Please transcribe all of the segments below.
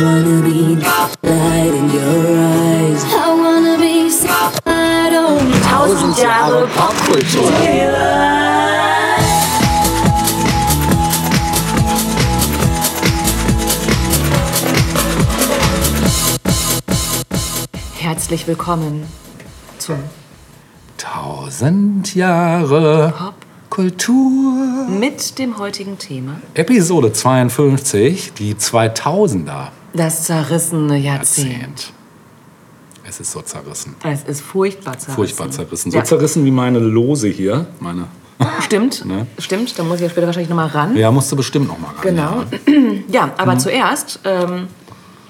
wanna be light in your eyes. I wanna be light on tausend Jahre Popkultur. Herzlich willkommen zum Tausend Jahre Pop Kultur. mit dem heutigen Thema Episode 52, die 2000er das zerrissene Jahrzehnt. Jahrzehnt. Es ist so zerrissen. Es ist furchtbar zerrissen. Furchtbar zerrissen. So Ja. zerrissen wie meine Lose hier. Meine. Stimmt, Ne? stimmt. Da muss ich ja später wahrscheinlich nochmal ran. Ja, musst du bestimmt noch mal ran. Genau. Ja. Ja, aber zuerst ähm,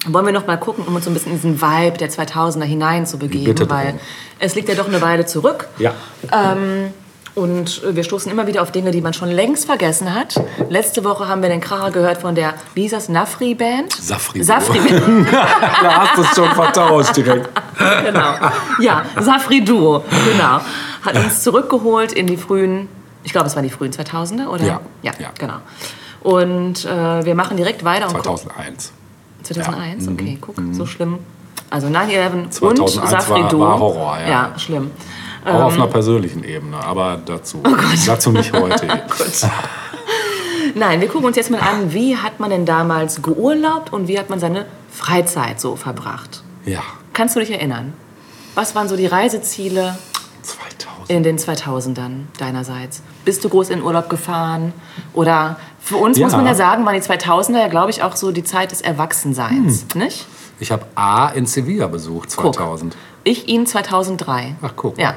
wollen wir noch mal gucken, um uns so ein bisschen in diesen Vibe der 2000er hinein zu begeben, Bitte weil drum. es liegt ja doch eine Weile zurück. Ja. Ähm, und wir stoßen immer wieder auf Dinge, die man schon längst vergessen hat. Letzte Woche haben wir den Kracher gehört von der, wie hieß das, Nafri-Band? Safri. Safri-Band, da hast du es schon vertauscht direkt. genau. Ja, Safri-Duo, genau. Hat uns zurückgeholt in die frühen, ich glaube, es waren die frühen 2000er, oder? Ja, Ja, ja. genau. Und äh, wir machen direkt weiter und gucken. 2001. 2001, Ja. Mhm. okay, guck, so schlimm. Also 9-11 und 2001 Safri war- Duo. war Horror, ja. Ja, schlimm. Auch auf einer persönlichen Ebene, aber dazu, dazu nicht heute. Nein, wir gucken uns jetzt mal an, wie hat man denn damals geurlaubt und wie hat man seine Freizeit so verbracht. Ja, Kannst du dich erinnern? Was waren so die Reiseziele 2000. in den 2000ern deinerseits? Bist du groß in Urlaub gefahren? Oder für uns muss Ja. man ja sagen, waren die 2000er ja, glaube ich, auch so die Zeit des Erwachsenseins, Hm. nicht? Ich habe A in Sevilla besucht, Guck. 2000. Ich ihn 2003. Ach, guck. Ja.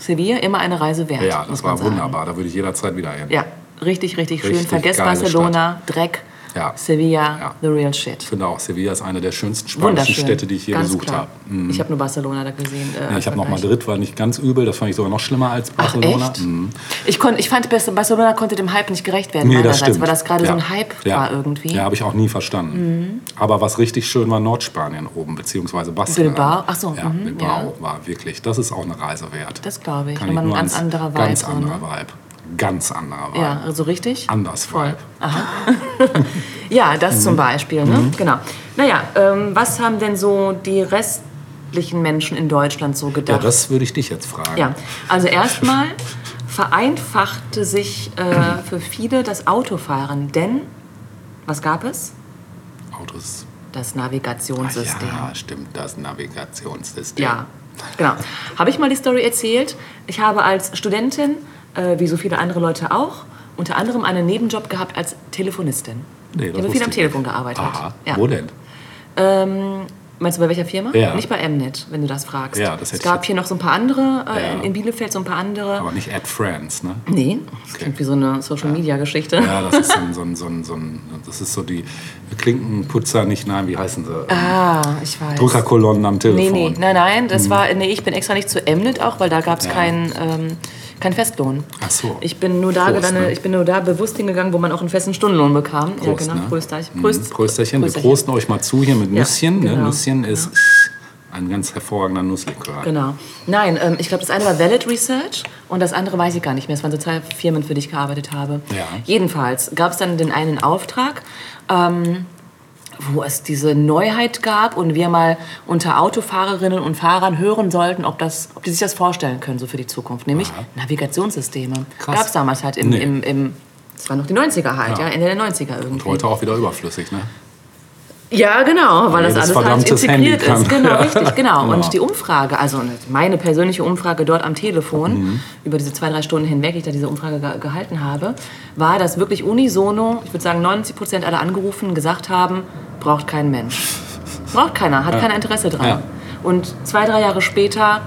Sevilla, immer eine Reise wert. Ja, das war wunderbar. Da würde ich jederzeit wieder hin. Ja, richtig, richtig, schön. Richtig Vergesst geile Barcelona, Dreck, Ja. Sevilla, Ja. the real shit. Ich finde auch, Sevilla ist eine der schönsten spanischen. Städte, die ich je Ganz besucht habe. Ich habe nur Barcelona da gesehen. Äh, Ja, ich habe noch. Madrid, war nicht ganz übel. Das fand ich sogar noch schlimmer als Ach, Barcelona. echt? Mhm. Ich, konnt, ich fand, Barcelona konnte dem Hype nicht gerecht werden, Nee, das meinerseits, stimmt. weil das gerade so Ja. ein Hype war irgendwie. Mhm. Ja, habe ich auch nie verstanden. Aber was richtig schön war Nordspanien oben, beziehungsweise Baskenland. Bilbao? Ach so, Ja, mhm, Bilbao war wirklich, das ist auch eine Reise wert. Das glaube ich. Kann ein nur ganz ans- anderer Vibe. Ganz so, anderer ne? Vibe. Ganz anderer Vibe. Ja, also richtig? Anders Voll. Vibe. Ja, das Mhm. zum Beispiel. Ne? Genau. Naja, ähm, was haben denn so die restlichen Menschen in Deutschland so Ja, gedacht? das würde ich dich jetzt fragen. Ja, also erstmal vereinfachte sich äh, für viele das Autofahren, denn was gab es? Autos. Das Ach Navigationssystem. ja, stimmt, das Navigationssystem. Ja, genau. Habe ich mal die Story erzählt? Ich habe als Studentin, äh, wie so viele andere Leute auch, unter anderem einen Nebenjob gehabt als Telefonistin. Nee, ich das habe viel am ich Telefon gearbeitet. Aha. Ja. Wo denn? Ähm, meinst du bei welcher Firma? Ja. Nicht bei Mnet, wenn du das fragst. Ja, das es gab ich- hier noch so ein paar andere, äh, Ja. in, Bielefeld so ein paar andere. Aber nicht Ad Friends, ne? nee, das klingt wie so eine Social-Media-Geschichte. Ja, das ist so ein, so ein, so ein, so ein das ist so die Klinkenputzer, nicht, nein, wie heißen sie? Ah, ich weiß. Drückerkolonnen am Telefon. Nee, nee, nein, nein, das war, nee, ich bin extra nicht zu Mnet auch, weil da gab es keinen ähm, kein Festlohn. Ach so. Ich bin nur da Prost, ne? ich bin nur da bewusst hingegangen, wo man auch einen festen Stundenlohn bekam. ja, Prost, genau. ne? Prösterchen. Mhm. Prösterchen. Wir Prösterchen. prosten euch mal zu hier mit Ja, Nüsschen. Ne? genau. Nüsschen ist ein ganz hervorragender Nusslikör. Genau. Nein, ähm, ich glaube, das eine war Valid Research und das andere weiß ich gar nicht mehr. Es waren so zwei Firmen, für die ich gearbeitet habe. Ja. Jedenfalls gab es dann den einen Auftrag, ähm, wo es diese Neuheit gab und wir mal unter Autofahrerinnen und Fahrern hören sollten, ob, das, ob die sich das vorstellen können, so für die Zukunft. Nämlich Aha. Navigationssysteme. Gab es damals halt im, Nee. im, im, das waren noch die 90er halt, ja, Ja. Ende der 90er irgendwie. Heute auch wieder überflüssig, ne? Ja, genau, weil das alles halt integriert ist. Genau, Ja. richtig, genau. Und die Umfrage, also meine persönliche Umfrage dort am Telefon, Mhm. über diese zwei, drei Stunden hinweg, die ich da diese Umfrage ge gehalten habe, war, dass wirklich unisono, ich würde sagen 90 Prozent aller Angerufenen gesagt haben, braucht kein Mensch. Braucht keiner, hat keiner Interesse dran. Und zwei, drei Jahre später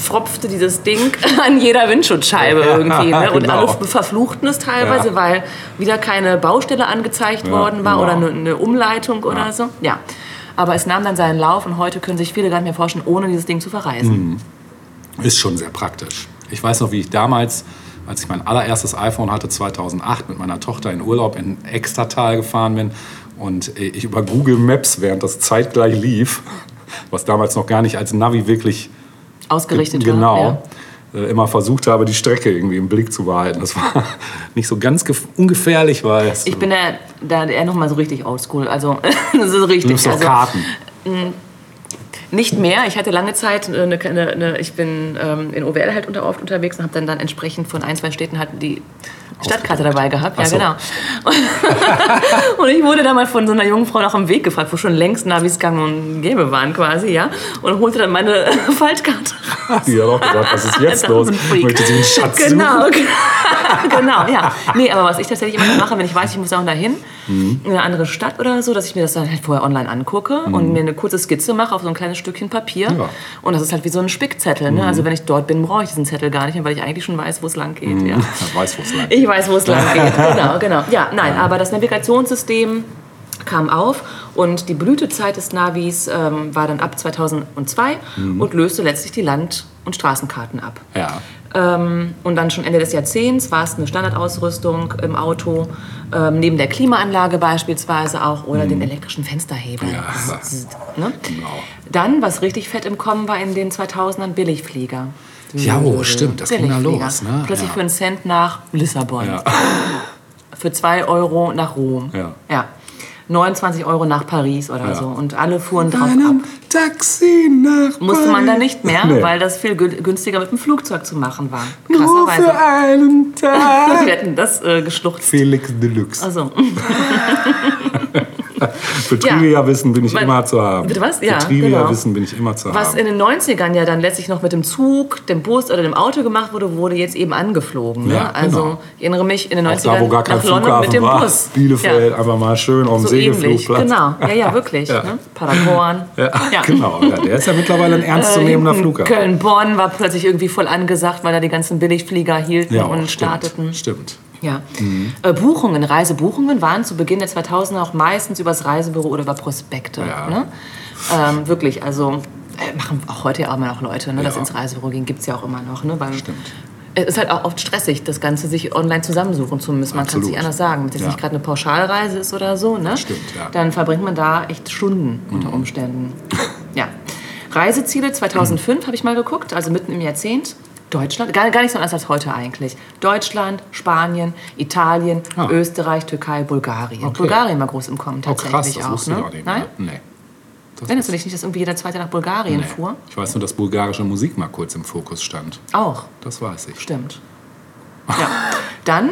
pfropfte dieses Ding an jeder Windschutzscheibe irgendwie. Ne? Und Genau. alle verfluchten es teilweise, Ja. weil wieder keine Baustelle angezeigt Ja, worden war genau. oder eine, eine Umleitung oder Ja. so. Ja. Aber es nahm dann seinen Lauf und heute können sich viele gar nicht mehr vorstellen, ohne dieses Ding zu verreisen. Ist schon sehr praktisch. Ich weiß noch, wie ich damals, als ich mein allererstes iPhone hatte, 2008, mit meiner Tochter in Urlaub in Extratal gefahren bin und ich über Google Maps, während das zeitgleich lief, was damals noch gar nicht als Navi wirklich Ausgerichtet genau, war. äh, immer versucht habe, die Strecke irgendwie im Blick zu behalten. Das war nicht so ganz gef- ungefährlich, weil es, Ich bin da, da eher noch mal so richtig oldschool. Also, das ist du richtig. nimmst doch Also, Karten. Nicht mehr. Ich hatte lange Zeit eine, eine, eine ich bin ähm, in OWL halt unter, oft unterwegs und habe dann, dann entsprechend von ein, zwei Städten halt die Stadtkarte dabei gehabt. Ja, so. genau. Und ich wurde da mal von so einer jungen Frau nach dem Weg gefragt, wo schon längst Navis gang und gäbe waren quasi, ja. Und holte dann meine Faltkarte raus. Die hat auch gedacht, was ist jetzt los? Möchte sie einen Schatz Genau, suchen? genau, ja. Nee, aber was ich tatsächlich immer mache, wenn ich weiß, ich muss auch dahin, Mhm. in eine andere Stadt oder so, dass ich mir das dann halt vorher online angucke und mir eine kurze Skizze mache auf so ein kleines Stückchen Papier. Mhm. Ja. Mhm. Und das ist halt wie so ein Spickzettel. Ne? Also wenn ich dort bin, brauche ich diesen Zettel gar nicht mehr, weil ich eigentlich schon weiß, wo es lang geht. Ja. Ich weiß, wo es lang Ich weiß, wo es lang geht. Genau, genau. Ja, nein, aber das Navigationssystem kam auf und die Blütezeit des Navis ähm, war dann ab 2002 Mhm. und löste letztlich die Land- und Straßenkarten ab. Ja. Ähm, und dann schon Ende des Jahrzehnts war es eine Standardausrüstung im Auto, ähm, neben der Klimaanlage beispielsweise auch oder den elektrischen Fensterhebeln. Mhm. Ja. Ne? Genau. Dann, was richtig fett im Kommen war in den 2000ern, Billigflieger. Ja, oh, stimmt, das ging da los. Ne? Plötzlich ja. für einen Cent nach Lissabon. Ja. Für zwei Euro nach Rom. Ja. ja. 29 Euro nach Paris oder Ja. so. Und alle fuhren drauf ab. Einem Taxi nach Musste man da Paris. nicht mehr, Nee. weil das viel gü- günstiger mit dem Flugzeug zu machen war. Nur für einen Tag. Wir hätten das äh, geschluchzt. Felix Deluxe. Also, Für Trivia-Wissen bin ich Mein- immer zu haben. Bitte was? Für Ja, Trivia-Wissen bin ich immer zu was haben. in den 90ern ja dann letztlich noch mit dem Zug, dem Bus oder dem Auto gemacht wurde, wurde jetzt eben angeflogen. Ne? Ja, also, genau. ich erinnere mich in den 90ern Auch da, wo gar kein nach London Flughafen mit dem war. Bus. Bielefeld, Ja. einfach mal schön auf dem So Segelflugplatz. genau. Ja, ja, wirklich. Ja. Ne? Paderborn. Ja, genau. Ja, der ist ja mittlerweile ein ernstzunehmender Hinten Flughafen. Köln-Bonn war plötzlich irgendwie voll angesagt, weil da die ganzen Billigflieger hielten und stimmt. starteten. Stimmt. Ja. Äh, Buchungen, Reisebuchungen waren zu Beginn der 2000er auch meistens übers Reisebüro oder über Prospekte. Ja. Ne? Ähm, wirklich, also äh, machen auch heute ja immer noch Leute, ne, dass Ja. ins Reisebüro gehen, gibt es ja auch immer noch. Ne? Weil Stimmt. Es ist halt auch oft stressig, das Ganze sich online zusammensuchen zu müssen. Man kann es nicht anders sagen. Wenn es jetzt Ja. nicht gerade eine Pauschalreise ist oder so, ne? Stimmt, ja. Mhm. dann verbringt man da echt Stunden unter Umständen. ja. Reiseziele 2005 habe ich mal geguckt, also mitten im Jahrzehnt. Deutschland, gar, gar nicht so anders als heute eigentlich. Deutschland, Spanien, Italien, Ah. Österreich, Türkei, Bulgarien. Okay. Bulgarien war groß im Kommen Oh, tatsächlich krass, das auch. wusste ne? ich auch nicht. Nein? Nee. Das Erinnerst du dich nicht, dass irgendwie jeder Zweite nach Bulgarien nee. fuhr? Ich weiß nur, dass bulgarische Musik mal kurz im Fokus stand. Auch. Das weiß ich. Stimmt. Ja. Dann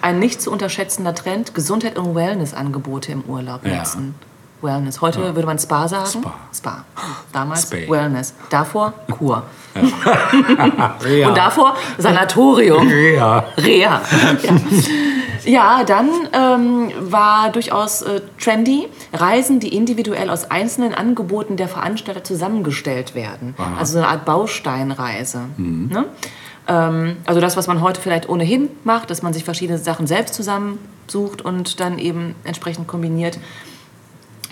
ein nicht zu unterschätzender Trend, Gesundheit und Wellness-Angebote im Urlaub Ja. nutzen. Wellness. Heute würde man Spa sagen. Spa. Spa. Damals Spa. Wellness. Davor Kur. Ja. Und davor Sanatorium. Ja. Reha. Ja. Ja, dann ähm, war durchaus äh, trendy Reisen, die individuell aus einzelnen Angeboten der Veranstalter zusammengestellt werden. Also so eine Art Bausteinreise. Ne? Ähm, also das, was man heute vielleicht ohnehin macht, dass man sich verschiedene Sachen selbst zusammensucht und dann eben entsprechend kombiniert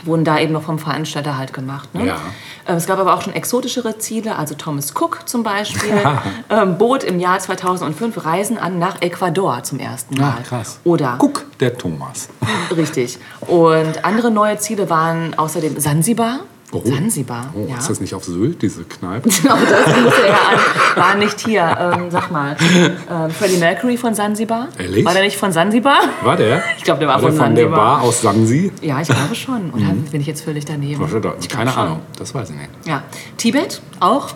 wurden da eben noch vom Veranstalter halt gemacht. Ne? Ja. Ähm, Es gab aber auch schon exotischere Ziele, also Thomas Cook zum Beispiel ähm, bot im Jahr 2005 Reisen an nach Ecuador zum ersten Mal. Ah, krass. Oder, Guck, der Thomas. richtig. Und andere neue Ziele waren außerdem Zanzibar. Oh. Zanzibar, Oh, ja. ist das nicht auf Sylt, diese Kneipe? Genau, das musste er an. War nicht hier, ähm, sag mal. Ähm, Freddie Mercury von Zanzibar? Ehrlich? War der nicht von Zanzibar? War der? Ich glaube, der war, War der von der Zanzibar. Bar aus Sansi? Ja, ich glaube schon. Oder bin ich jetzt völlig daneben? Ich Mhm. Keine. Ahnung, das weiß ich nicht. Ja. Tibet, auch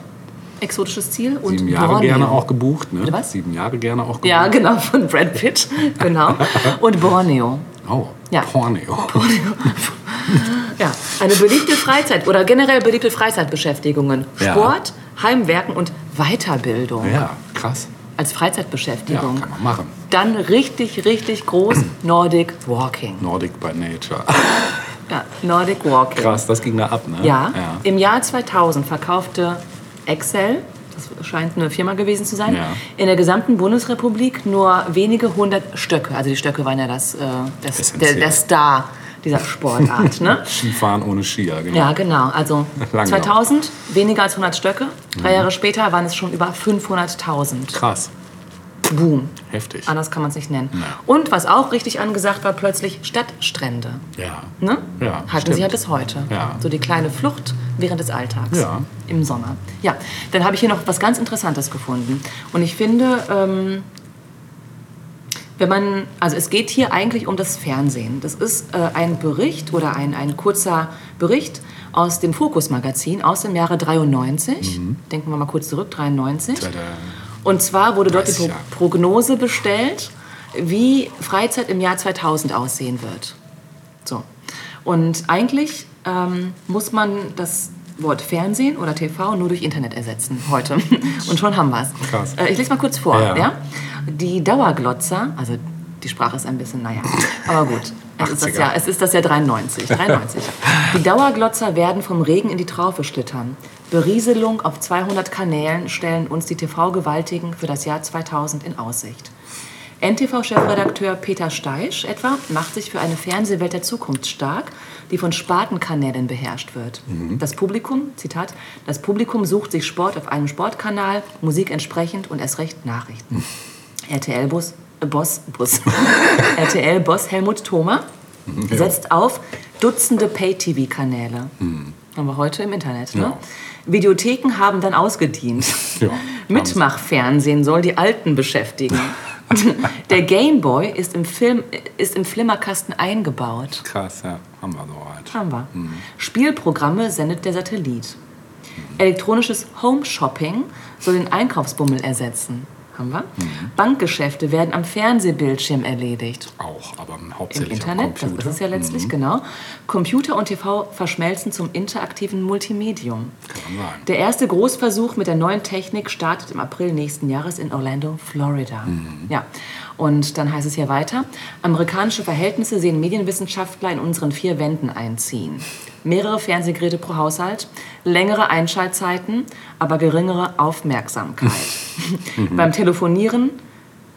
exotisches Ziel. Und Sieben Jahre Borneo. gerne auch gebucht, ne? Bitte was? Sieben Jahre gerne auch gebucht. Ja, genau, von Brad Pitt. Genau. Und Borneo. Oh, Ja. Porneo. Ja, eine beliebte Freizeit oder generell beliebte Freizeitbeschäftigungen. Ja. Sport, Heimwerken und Weiterbildung Ja, krass. als Ja, Freizeitbeschäftigung. kann man machen. Dann richtig, richtig groß Nordic Walking. Nordic by Nature. Ja, Nordic Walking. Krass, das ging da ab, ne? Ja, ja. im Jahr 2000 verkaufte Excel, das scheint eine Firma gewesen zu sein, Ja. in der gesamten Bundesrepublik nur wenige hundert Stöcke. Also die Stöcke waren ja das, äh, das, der, der Star dieser Sportart. ne? Skifahren ohne Skier, genau. Ja, genau. Also Lange 2000 weniger als 100 Stöcke. Drei Mhm. Jahre später waren es schon über 500.000. Krass. Boom. Heftig. Anders kann man es nicht nennen. Ja. Und was auch richtig angesagt war, plötzlich Stadtstrände. Ja. Ne? Ja, Halten stimmt. sie ja bis heute. Ja. So die kleine Flucht während des Alltags. Ja. Im Sommer. Ja, dann habe ich hier noch was ganz Interessantes gefunden. Und ich finde, ähm, wenn man, also es geht hier eigentlich um das Fernsehen. Das ist äh, ein Bericht oder ein, ein kurzer Bericht aus dem Fokus-Magazin aus dem Jahre 93. Denken wir mal kurz zurück, 93. Tada. Und zwar wurde dort die 30 Pro Jahre. Prognose bestellt, wie Freizeit im Jahr 2000 aussehen wird. So. Und eigentlich ähm, muss man das Wort Fernsehen oder TV nur durch Internet ersetzen heute. Und schon haben wir es. Krass. Äh, ich lese mal kurz vor. Ja. Ja. Die Dauerglotzer, also die Sprache ist ein bisschen, naja, aber gut. Es ist, das 80er. Jahr, es ist das Jahr 93. 93. Die Dauerglotzer werden vom Regen in die Traufe schlittern. Berieselung auf 200 Kanälen stellen uns die TV-Gewaltigen für das Jahr 2000 in Aussicht. NTV-Chefredakteur Peter Steisch etwa macht sich für eine Fernsehwelt der Zukunft stark, die von Spartenkanälen beherrscht wird. Das Publikum, Zitat, das Publikum sucht sich Sport auf einem Sportkanal, Musik entsprechend und erst recht Nachrichten. RTL-Boss äh, Boss, Bus. RTL-Boss Helmut Thoma setzt auf Dutzende Pay-TV-Kanäle. Haben wir heute im Internet. Ne? Ja. Videotheken haben dann ausgedient. Ja, Mitmachfernsehen soll die Alten beschäftigen. Der Gameboy ist im, Film, ist im Flimmerkasten eingebaut. Krass, ja. Haben wir soweit. Haben wir. Spielprogramme sendet der Satellit. Elektronisches Home-Shopping soll den Einkaufsbummel ersetzen. Haben wir. Bankgeschäfte werden am Fernsehbildschirm erledigt. Auch, aber Im hauptsächlich am Internet, das Computer. ist es ja letztlich, genau. Computer und TV verschmelzen zum interaktiven Multimedium. Kann sagen. Der erste Großversuch mit der neuen Technik startet im April nächsten Jahres in Orlando, Florida. Ja. Und dann heißt es hier weiter, amerikanische Verhältnisse sehen Medienwissenschaftler in unseren vier Wänden einziehen. Mehrere Fernsehgeräte pro Haushalt, längere Einschaltzeiten, aber geringere Aufmerksamkeit. Beim Telefonieren,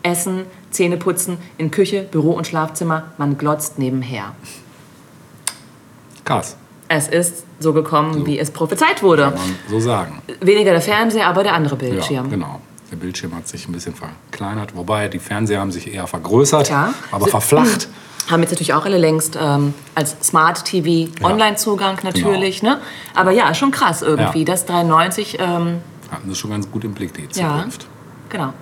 Essen, Zähneputzen, in Küche, Büro und Schlafzimmer, man glotzt nebenher. Krass, Es ist so gekommen, wie es prophezeit wurde. kann man so sagen. Weniger der Fernseher, aber der andere Bildschirm. Ja, genau. Der Bildschirm hat sich ein bisschen verkleinert, wobei die Fernseher haben sich eher vergrößert, Ja. aber verflacht. Haben jetzt natürlich auch alle längst ähm, als Smart TV Online-Zugang natürlich. Ne? Aber ja, schon krass irgendwie. Ja. Das 93, ähm, Hatten sie schon ganz gut im Blick, die ja, Zukunft. genau.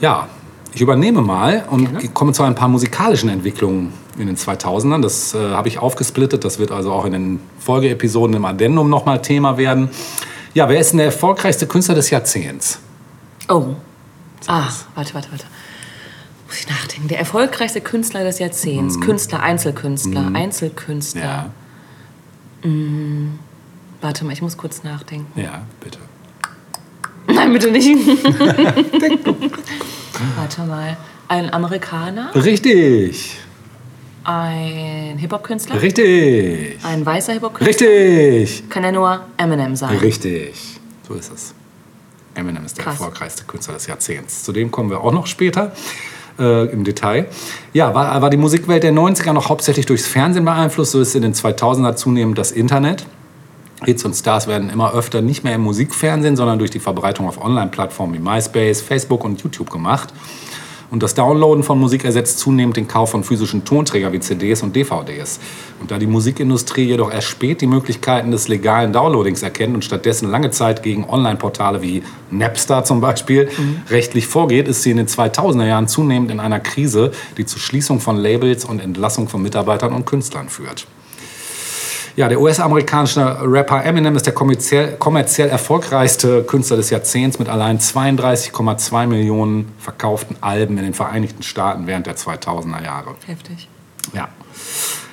Ja, ich übernehme mal und Gerne. komme zu ein paar musikalischen Entwicklungen in den 2000ern. Das äh, habe ich aufgesplittet. Das wird also auch in den Folgeepisoden im Addendum nochmal Thema werden. Ja, wer ist denn der erfolgreichste Künstler des Jahrzehnts? Oh. Ah, warte, warte, warte. Muss ich nachdenken. Der erfolgreichste Künstler des Jahrzehnts. Künstler, Einzelkünstler, Einzelkünstler. Ja, Warte mal, ich muss kurz nachdenken. ja, bitte. Nein, bitte nicht. warte mal. Ein Amerikaner, Richtig, ein Hip-Hop-Künstler, richtig, ein weißer Hip-Hop-Künstler. richtig, Kann ja nur Eminem sein. richtig. So ist es. Eminem ist der Krass. erfolgreichste Künstler des Jahrzehnts. Zu dem kommen wir auch noch später äh, im Detail. Ja, war, war die Musikwelt der 90er noch hauptsächlich durchs Fernsehen beeinflusst, so ist in den 2000er zunehmend das Internet. Hits und Stars werden immer öfter nicht mehr im Musikfernsehen, sondern durch die Verbreitung auf Online-Plattformen wie MySpace, Facebook und YouTube gemacht. Und das Downloaden von Musik ersetzt zunehmend den Kauf von physischen Tonträgern wie CDs und DVDs. Und da die Musikindustrie jedoch erst spät die Möglichkeiten des legalen Downloadings erkennt und stattdessen lange Zeit gegen Online-Portale wie Napster zum Beispiel rechtlich vorgeht, ist sie in den 2000er Jahren zunehmend in einer Krise, die zur Schließung von Labels und Entlassung von Mitarbeitern und Künstlern führt. Ja, der US-amerikanische Rapper Eminem ist der kommerziell, kommerziell erfolgreichste Künstler des Jahrzehnts mit allein 32,2 Millionen verkauften Alben in den Vereinigten Staaten während der 2000er Jahre. Heftig. Ja.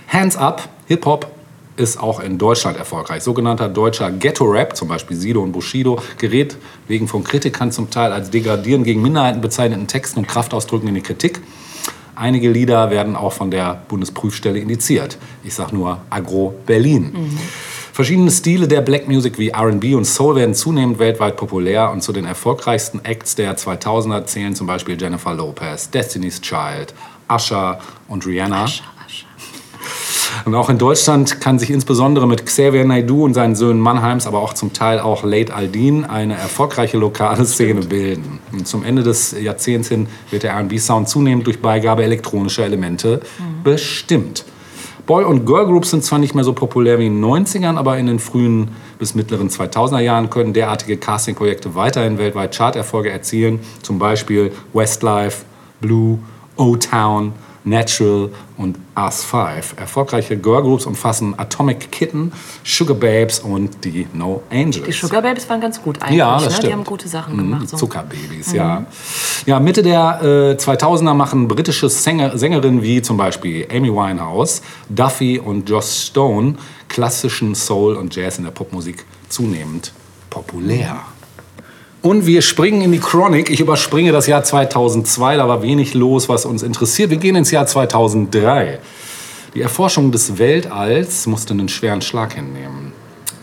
Hands Up, Hip-Hop ist auch in Deutschland erfolgreich. Sogenannter deutscher Ghetto-Rap, zum Beispiel Sido und Bushido, gerät wegen von Kritikern zum Teil als degradierend gegen Minderheiten bezeichneten Texten und Kraftausdrücken in die Kritik. Einige Lieder werden auch von der Bundesprüfstelle indiziert. Ich sage nur Agro Berlin. Verschiedene Stile der Black Music wie R&B und Soul werden zunehmend weltweit populär und zu den erfolgreichsten Acts der 2000er zählen zum Beispiel Jennifer Lopez, Destiny's Child, Usher und Rihanna. Und auch in Deutschland kann sich insbesondere mit Xavier Naidoo und seinen Söhnen Mannheims, aber auch zum Teil auch Late Aldin, eine erfolgreiche lokale Szene bilden. Und zum Ende des Jahrzehnts hin wird der R&B-Sound zunehmend durch Beigabe elektronischer Elemente bestimmt. Boy- und Girlgroups sind zwar nicht mehr so populär wie in den 90ern, aber in den frühen bis mittleren 2000er Jahren können derartige Castingprojekte weiterhin weltweit Charterfolge erzielen. Zum Beispiel Westlife, Blue, O-Town, Natural und Us 5. Erfolgreiche Girlgroups umfassen Atomic Kitten, Sugar Babes und die No Angels. Die Sugar Babes waren ganz gut eigentlich. Ja, das ne? stimmt. Die haben gute Sachen gemacht. So. Zuckerbabys, ja. Ja, Mitte der äh, 2000er machen britische Sänger, Sängerinnen wie zum Beispiel Amy Winehouse, Duffy und Joss Stone klassischen Soul und Jazz in der Popmusik zunehmend populär. Und wir springen in die Chronik. Ich überspringe das Jahr 2002, da war wenig los, was uns interessiert. Wir gehen ins Jahr 2003. Die Erforschung des Weltalls musste einen schweren Schlag hinnehmen.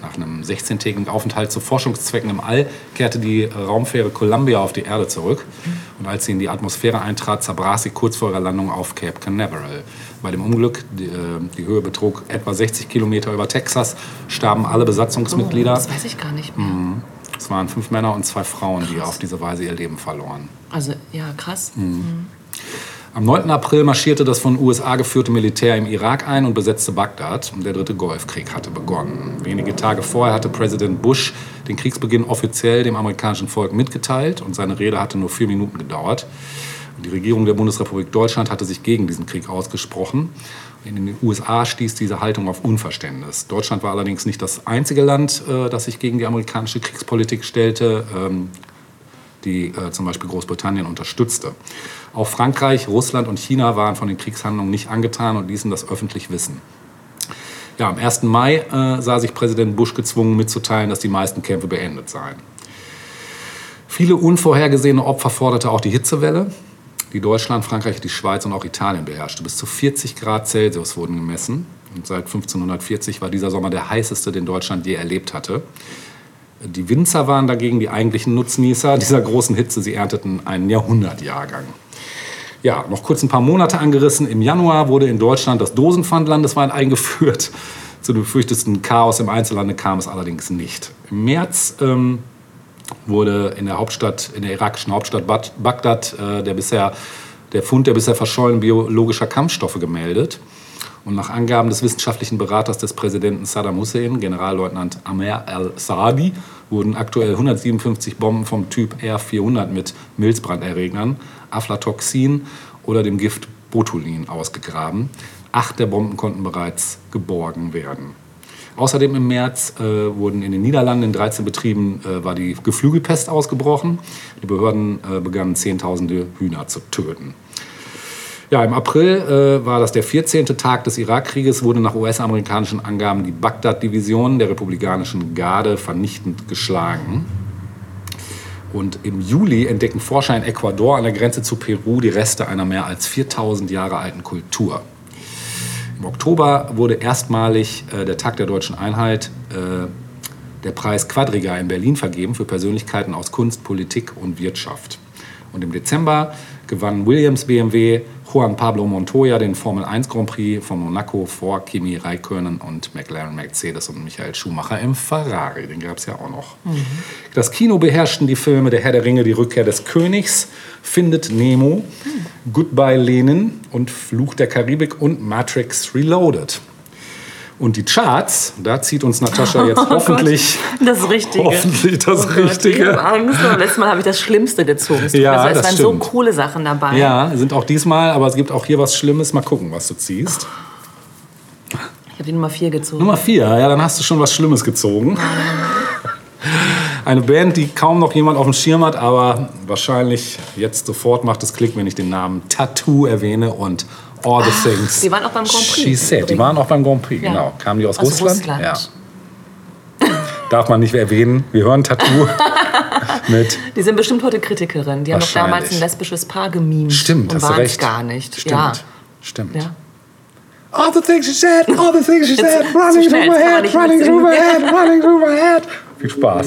Nach einem 16-tägigen Aufenthalt zu Forschungszwecken im All kehrte die Raumfähre Columbia auf die Erde zurück. Und als sie in die Atmosphäre eintrat, zerbrach sie kurz vor ihrer Landung auf Cape Canaveral. Bei dem Unglück, die, äh, die Höhe betrug etwa 60 Kilometer über Texas, starben alle Besatzungsmitglieder. Das weiß ich gar nicht mehr. Es waren fünf Männer und zwei Frauen, die auf diese Weise ihr Leben verloren. Also, ja, krass. Mhm. Am 9. April marschierte das von USA geführte Militär im Irak ein und besetzte Bagdad. Der dritte Golfkrieg hatte begonnen. Wenige Tage vorher hatte Präsident Bush den Kriegsbeginn offiziell dem amerikanischen Volk mitgeteilt und seine Rede hatte nur vier Minuten gedauert. Die Regierung der Bundesrepublik Deutschland hatte sich gegen diesen Krieg ausgesprochen. In den USA stieß diese Haltung auf Unverständnis. Deutschland war allerdings nicht das einzige Land, äh, das sich gegen die amerikanische Kriegspolitik stellte. Ähm, die äh, zum Beispiel Großbritannien unterstützte. Auch Frankreich, Russland und China waren von den Kriegshandlungen nicht angetan und ließen das öffentlich wissen. Ja, am 1. Mai äh, sah sich Präsident Bush gezwungen mitzuteilen, dass die meisten Kämpfe beendet seien. Viele unvorhergesehene Opfer forderte auch die Hitzewelle, die Deutschland, Frankreich, die Schweiz und auch Italien beherrschte. Bis zu 40 Grad Celsius wurden gemessen. Und seit 1540 war dieser Sommer der heißeste, den Deutschland je erlebt hatte. Die Winzer waren dagegen die eigentlichen Nutznießer dieser großen Hitze. Sie ernteten einen Jahrhundertjahrgang. Ja, noch kurz ein paar Monate angerissen. Im Januar wurde in Deutschland das Dosenpfand landesweit eingeführt. Zu dem befürchteten Chaos im Einzelhandel kam es allerdings nicht. Im März ähm, wurde in der Hauptstadt, in der irakischen Hauptstadt Bagdad äh, der, bisher, der Fund der bisher verschollenen biologischer Kampfstoffe gemeldet. Und nach Angaben des wissenschaftlichen Beraters des Präsidenten Saddam Hussein, Generalleutnant Amer al-Saadi, wurden aktuell 157 Bomben vom Typ R-400 mit Milzbranderregnern, Aflatoxin oder dem Gift Botulin ausgegraben. Acht der Bomben konnten bereits geborgen werden. Außerdem im März äh, wurden in den Niederlanden in 13 Betrieben äh, war die Geflügelpest ausgebrochen. Die Behörden äh, begannen Zehntausende Hühner zu töten. Ja, im April äh, war das der 14. Tag des Irakkrieges, wurde nach US-amerikanischen Angaben die Bagdad-Division der republikanischen Garde vernichtend geschlagen. Und im Juli entdecken Forscher in Ecuador an der Grenze zu Peru die Reste einer mehr als 4000 Jahre alten Kultur. Im Oktober wurde erstmalig äh, der Tag der deutschen Einheit äh, der Preis Quadriga in Berlin vergeben für Persönlichkeiten aus Kunst, Politik und Wirtschaft. Und im Dezember gewann Williams BMW Juan Pablo Montoya den Formel 1 Grand Prix von Monaco vor Kimi Räikkönen und McLaren Mercedes und Michael Schumacher im Ferrari. Den gab es ja auch noch. Das Kino beherrschten die Filme Der Herr der Ringe, Die Rückkehr des Königs, Findet Nemo, Goodbye Lenin und Fluch der Karibik und Matrix Reloaded. Und die Charts, da zieht uns Natascha jetzt hoffentlich, Das Richtige. hoffentlich das Oh Gott, Ich Richtige. habe Angst. Beim letzten Mal habe ich das Schlimmste gezogen. Ja, mir so, es das waren stimmt. so coole Sachen dabei. Ja, sind auch diesmal, aber es gibt auch hier was Schlimmes. Mal gucken, was du ziehst. Ich habe die Nummer 4 gezogen. Nummer vier, ja, dann hast du schon was Schlimmes gezogen. Eine Band, die kaum noch jemand auf dem Schirm hat, aber wahrscheinlich jetzt sofort macht es Klick, wenn ich den Namen Tattoo erwähne und All the Things. die waren auch beim Grand Prix She said. Die waren auch beim Grand Prix, Ja. genau. Kamen die aus, Aus Russland? Russland. Ja. Darf man nicht erwähnen. Wir hören Tattoo mit. Die sind bestimmt heute Kritikerin. Die haben doch damals ein lesbisches Paar gemimt. Stimmt, und hast du waren's recht. gar nicht. Stimmt. Ja. Stimmt. ja. All the things she said, all the things she said, running through my head, running through my head, running through my head. Viel Spaß.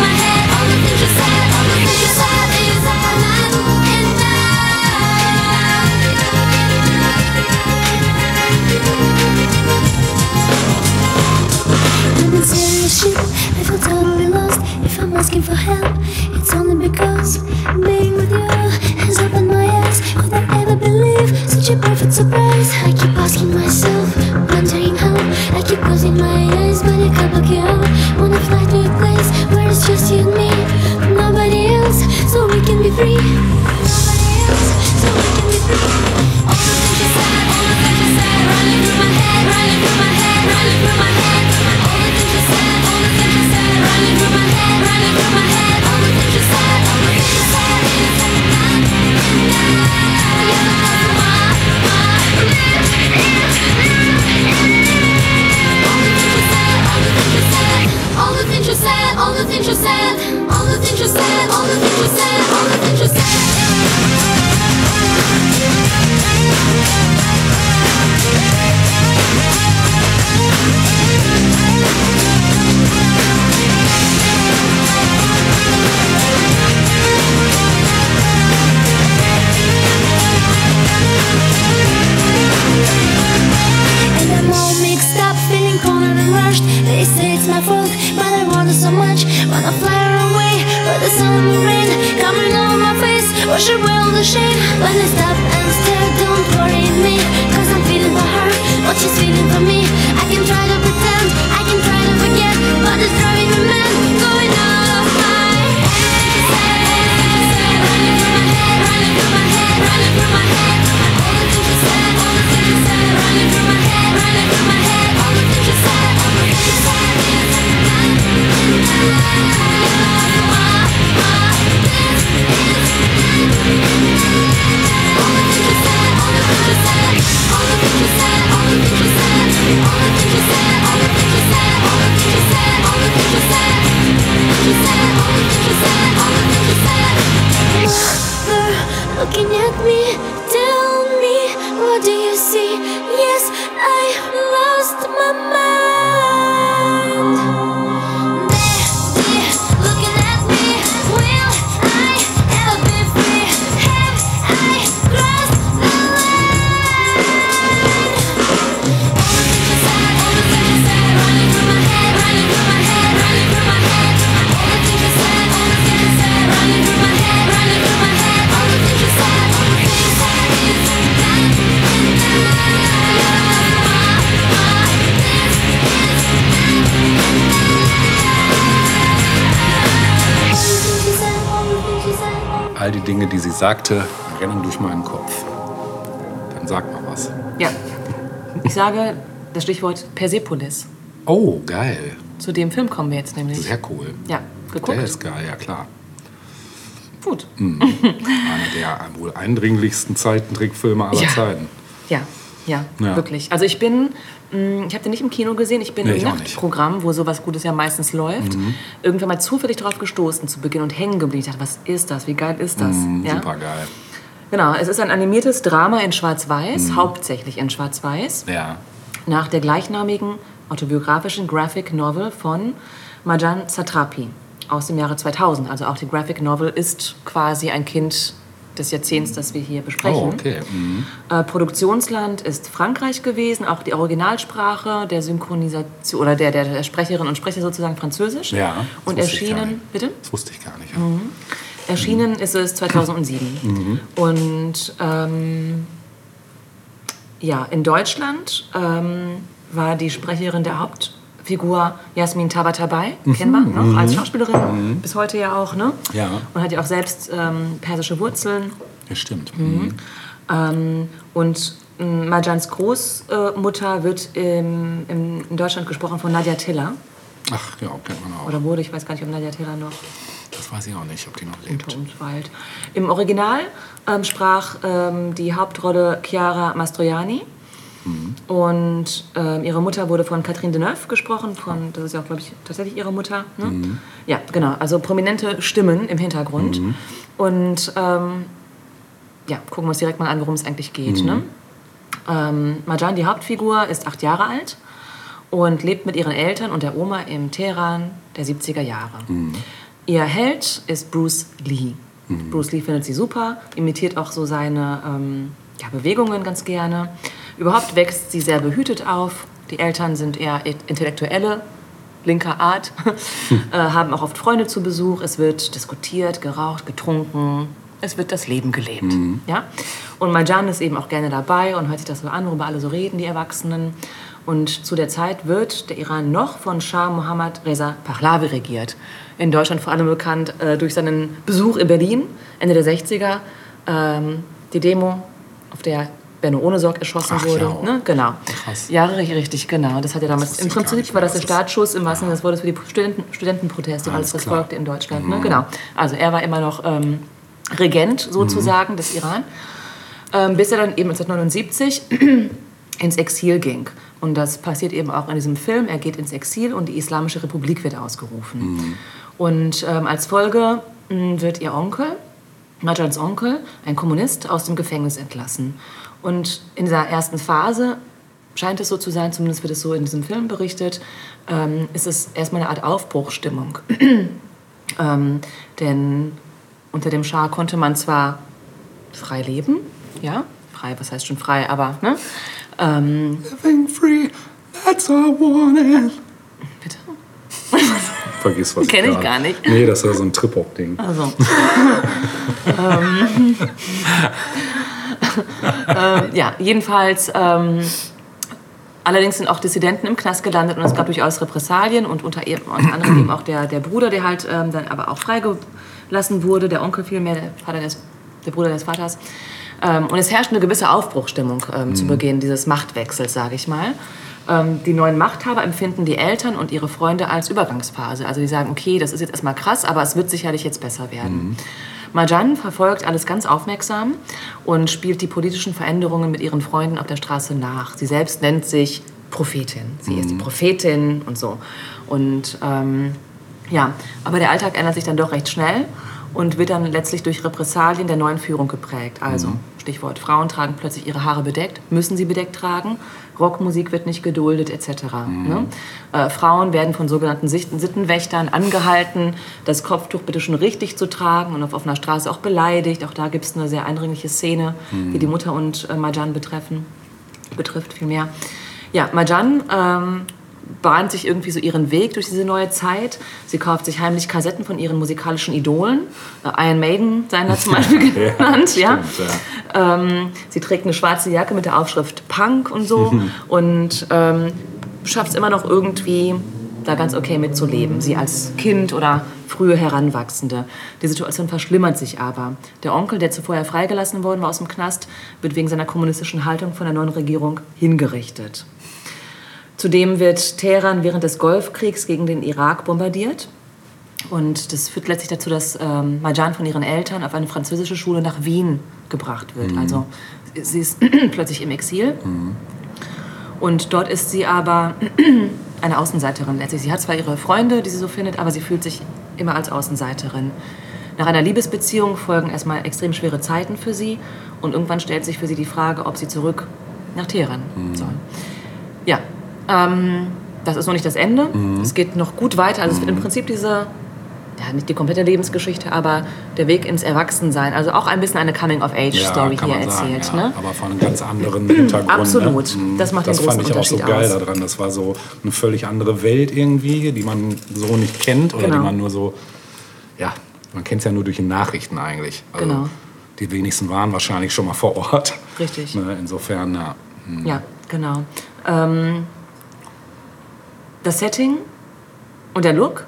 sagte, rennen durch meinen Kopf. Dann sag mal was. Ja. Ich sage das Stichwort Persepolis. Oh, geil. Zu dem Film kommen wir jetzt nämlich. Sehr cool. Ja, geguckt. Der ist geil, ja klar. Gut. Einer der wohl eindringlichsten Zeichentrickfilme aller Ja. Zeiten. Ja, ja, Ja. wirklich. Also ich bin, mh, ich habe den nicht im Kino gesehen, ich bin Nee, im ich. Mhm. Nachtprogramm, wo sowas Gutes ja meistens läuft, irgendwann mal zufällig drauf gestoßen zu Beginn und hängen geblieben. Ich dachte, was ist das? Wie geil ist das? ja? Super geil. Genau, es ist ein animiertes Drama in Schwarz-Weiß, hauptsächlich in Schwarz-Weiß, Ja. nach der gleichnamigen autobiografischen Graphic Novel von Majan Satrapi aus dem Jahre 2000. Also auch die Graphic Novel ist quasi ein Kind des Jahrzehnts, das wir hier besprechen. Oh, okay. Mhm. Äh, Produktionsland ist Frankreich gewesen, auch die Originalsprache der Synchronisation oder der, der, Sprecherinnen und Sprecher sozusagen Französisch. Ja. das Und wusste ich gar erschienen, bitte? Das wusste ich gar nicht. Ja. Erschienen ist es 2007. Und ähm, ja, in Deutschland ähm, war die Sprecherin der Hauptfigur Jasmin Tabatabai, kennen wir noch als Schauspielerin, bis heute ja auch, ne? Ja. Und hat ja auch selbst ähm, persische Wurzeln. Ja, stimmt. Mhm. Ähm, und ähm, Marjans Großmutter wird im, im, in Deutschland gesprochen von Nadja Tiller. Ach, ja, kennt man auch. Oder wurde, ich weiß gar nicht, ob Nadja Tiller noch Das weiß ich auch nicht, ob die noch lebt. weilt. Im Original ähm, sprach ähm, die Hauptrolle Chiara Mastroianni. Und ähm, ihre Mutter wurde von Catherine Deneuve gesprochen. Von, das ist ja auch, glaube ich, tatsächlich ihre Mutter. Ne? Ja, genau. Also prominente Stimmen im Hintergrund. Und ähm, ja, gucken wir uns direkt mal an, worum es eigentlich geht. Ne? Ähm, Marjan, die Hauptfigur, ist acht Jahre alt und lebt mit ihren Eltern und der Oma im Teheran der 70er Jahre. Ihr Held ist Bruce Lee. Bruce Lee findet sie super, imitiert auch so seine ähm, ja, Bewegungen ganz gerne. Überhaupt wächst sie sehr behütet auf. Die Eltern sind eher Intellektuelle, linker Art, äh, haben auch oft Freunde zu Besuch. Es wird diskutiert, geraucht, getrunken, es wird das Leben gelebt. Ja? Und Marjan ist eben auch gerne dabei und hört sich das so an, worüber alle so reden, die Erwachsenen. Und zu der Zeit wird der Iran noch von Schah Mohammad Reza Pahlavi regiert. In Deutschland vor allem bekannt äh, durch seinen Besuch in Berlin Ende der 60er. Ähm, die Demo, auf der Benno Ohnesorg erschossen Ach, wurde. ja. Ne? Genau. Krass. Ja, richtig, genau. Das hat ja damals, im Prinzip war das der das- Startschuss im wahrsten Sinne des Wortes für die Studenten, Studentenproteste, und alles, Alles was klar. Mhm. folgte in Deutschland. Ne? Genau. Also er war immer noch ähm, Regent sozusagen des Iran, ähm, bis er dann eben 1979 ins Exil ging. Und das passiert eben auch in diesem Film. Er geht ins Exil und die Islamische Republik wird ausgerufen. Und ähm, als Folge mh, wird ihr Onkel, Marjans Onkel, ein Kommunist, aus dem Gefängnis entlassen. Und in dieser ersten Phase scheint es so zu sein, zumindest wird es so in diesem Film berichtet, ähm, ist es erstmal eine Art Aufbruchsstimmung. ähm, denn unter dem Schah konnte man zwar frei leben, ja, frei, was heißt schon frei, aber, ne? Ähm, Living free, that's all I wanted. bitte? Vergiss was. Kenn ich gar nicht. Nee, das ist ja so ein Trip-Hop-Ding. Also. ähm, ähm, ja, jedenfalls. Ähm, allerdings sind auch Dissidenten im Knast gelandet und es gab durchaus Repressalien und unter, eben, unter anderem eben auch der, der Bruder, der halt ähm, dann aber auch freigelassen wurde, der Onkel vielmehr, der, Vater des, der Bruder des Vaters. Ähm, und es herrscht eine gewisse Aufbruchstimmung ähm, zu Beginn dieses Machtwechsels, sage ich mal. Ähm, die neuen Machthaber empfinden die Eltern und ihre Freunde als Übergangsphase. Also die sagen, okay, das ist jetzt erstmal krass, aber es wird sicherlich jetzt besser werden. Marjan verfolgt alles ganz aufmerksam und spielt die politischen Veränderungen mit ihren Freunden auf der Straße nach. Sie selbst nennt sich Prophetin. Sie ist die Prophetin und so. Und ähm, ja, aber der Alltag ändert sich dann doch recht schnell und wird dann letztlich durch Repressalien der neuen Führung geprägt. Also, Stichwort, Frauen tragen plötzlich ihre Haare bedeckt, müssen sie bedeckt tragen, Rockmusik wird nicht geduldet, etc. Ne? Äh, Frauen werden von sogenannten Sittenwächtern angehalten, das Kopftuch bitte schon richtig zu tragen und auf offener Straße auch beleidigt. Auch da gibt es eine sehr eindringliche Szene, die die Mutter und äh, Marjan betreffen, betrifft vielmehr. Ja, Marjan ähm, bahnt sich irgendwie so ihren Weg durch diese neue Zeit. Sie kauft sich heimlich Kassetten von ihren musikalischen Idolen. Äh, Iron Maiden seien da zum Beispiel genannt. ja. stimmt, ja. Ähm, sie trägt eine schwarze Jacke mit der Aufschrift Punk und so und ähm, schafft es immer noch irgendwie, da ganz okay mitzuleben. Sie als Kind oder frühe Heranwachsende. Die Situation verschlimmert sich aber. Der Onkel, der zuvor ja freigelassen worden war aus dem Knast, wird wegen seiner kommunistischen Haltung von der neuen Regierung hingerichtet. Zudem wird Teheran während des Golfkriegs gegen den Irak bombardiert. Und das führt letztlich dazu, dass ähm, Marjan von ihren Eltern auf eine französische Schule nach Wien gebracht wird. Also sie ist plötzlich im Exil. Und dort ist sie aber eine Außenseiterin letztlich. Sie hat zwar ihre Freunde, die sie so findet, aber sie fühlt sich immer als Außenseiterin. Nach einer Liebesbeziehung folgen erstmal extrem schwere Zeiten für sie. Und irgendwann stellt sich für sie die Frage, ob sie zurück nach Teheran soll. Ja, ähm, das ist noch nicht das Ende. Es geht noch gut weiter. Also es wird im Prinzip diese, ja, nicht die komplette Lebensgeschichte, aber der Weg ins Erwachsensein. Also auch ein bisschen eine Coming-of-Age-Story kann hier sagen, erzählt. ja. Ne? Aber von einem ganz anderen Hintergrund. Absolut. Ne? Das macht den Das fand großen ich auch so Unterschied geil aus. daran. Das war so eine völlig andere Welt irgendwie, die man so nicht kennt oder Genau. die man nur so, ja, man kennt es ja nur durch die Nachrichten eigentlich. Also Genau. Die wenigsten waren wahrscheinlich schon mal vor Ort. Richtig. Ne? Insofern, ja. Ja, genau. Ähm, das Setting und der Look.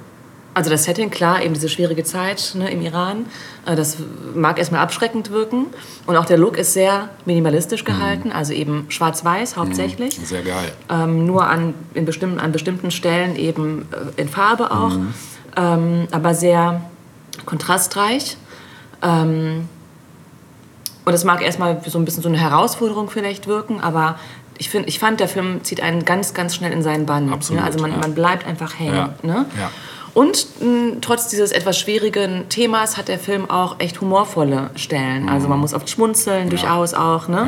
Also das Setting, klar, eben diese schwierige Zeit ne, im Iran. Äh, das mag erstmal abschreckend wirken. Und auch der Look ist sehr minimalistisch gehalten, also eben schwarz-weiß hauptsächlich. Sehr geil. Ähm, nur an, in bestimmten, an bestimmten Stellen eben äh, in Farbe auch. Ähm, aber sehr kontrastreich. Ähm, und es mag erstmal so ein bisschen so eine Herausforderung vielleicht wirken, aber ich, find, ich fand, der Film zieht einen ganz, ganz schnell in seinen Bann. Absolut, ne? Also man, ja. man bleibt einfach hängen. Ja, Ne? ja. Und mh, trotz dieses etwas schwierigen Themas hat der Film auch echt humorvolle Stellen. Also man muss oft schmunzeln, durchaus auch. Ne?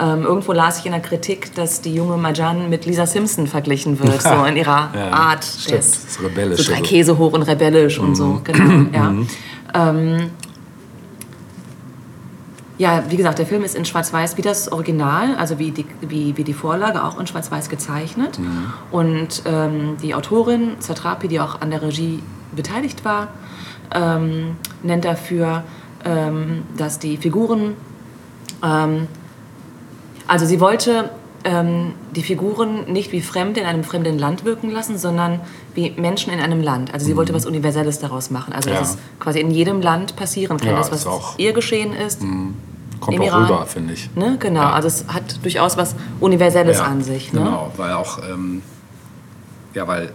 Ähm, irgendwo las ich in der Kritik, dass die junge Marjan mit Lisa Simpson verglichen wird, so in ihrer Art. stimmt. Ist ist rebellisch, So drei also. Käse hoch und rebellisch und so, genau. Ja. Ähm, ja, wie gesagt, der Film ist in Schwarz-Weiß wie das Original, also wie die, wie, wie die Vorlage, auch in Schwarz-Weiß gezeichnet. Und ähm, die Autorin Satrapi, die auch an der Regie beteiligt war, ähm, nennt dafür ähm, dass die Figuren, ähm, also sie wollte ähm, die Figuren nicht wie Fremde in einem fremden Land wirken lassen, sondern wie Menschen in einem Land. Also sie wollte was Universelles daraus machen. Also Mhm. Ja. dass es quasi in jedem Land passieren kann, Ja, das, was auch- ihr geschehen ist. Kommt auch Iran. rüber, finde ich. Ne? Genau, Ja. also es hat durchaus was Universelles Ja, an sich. Ne? Genau, weil auch, ähm, ja, weil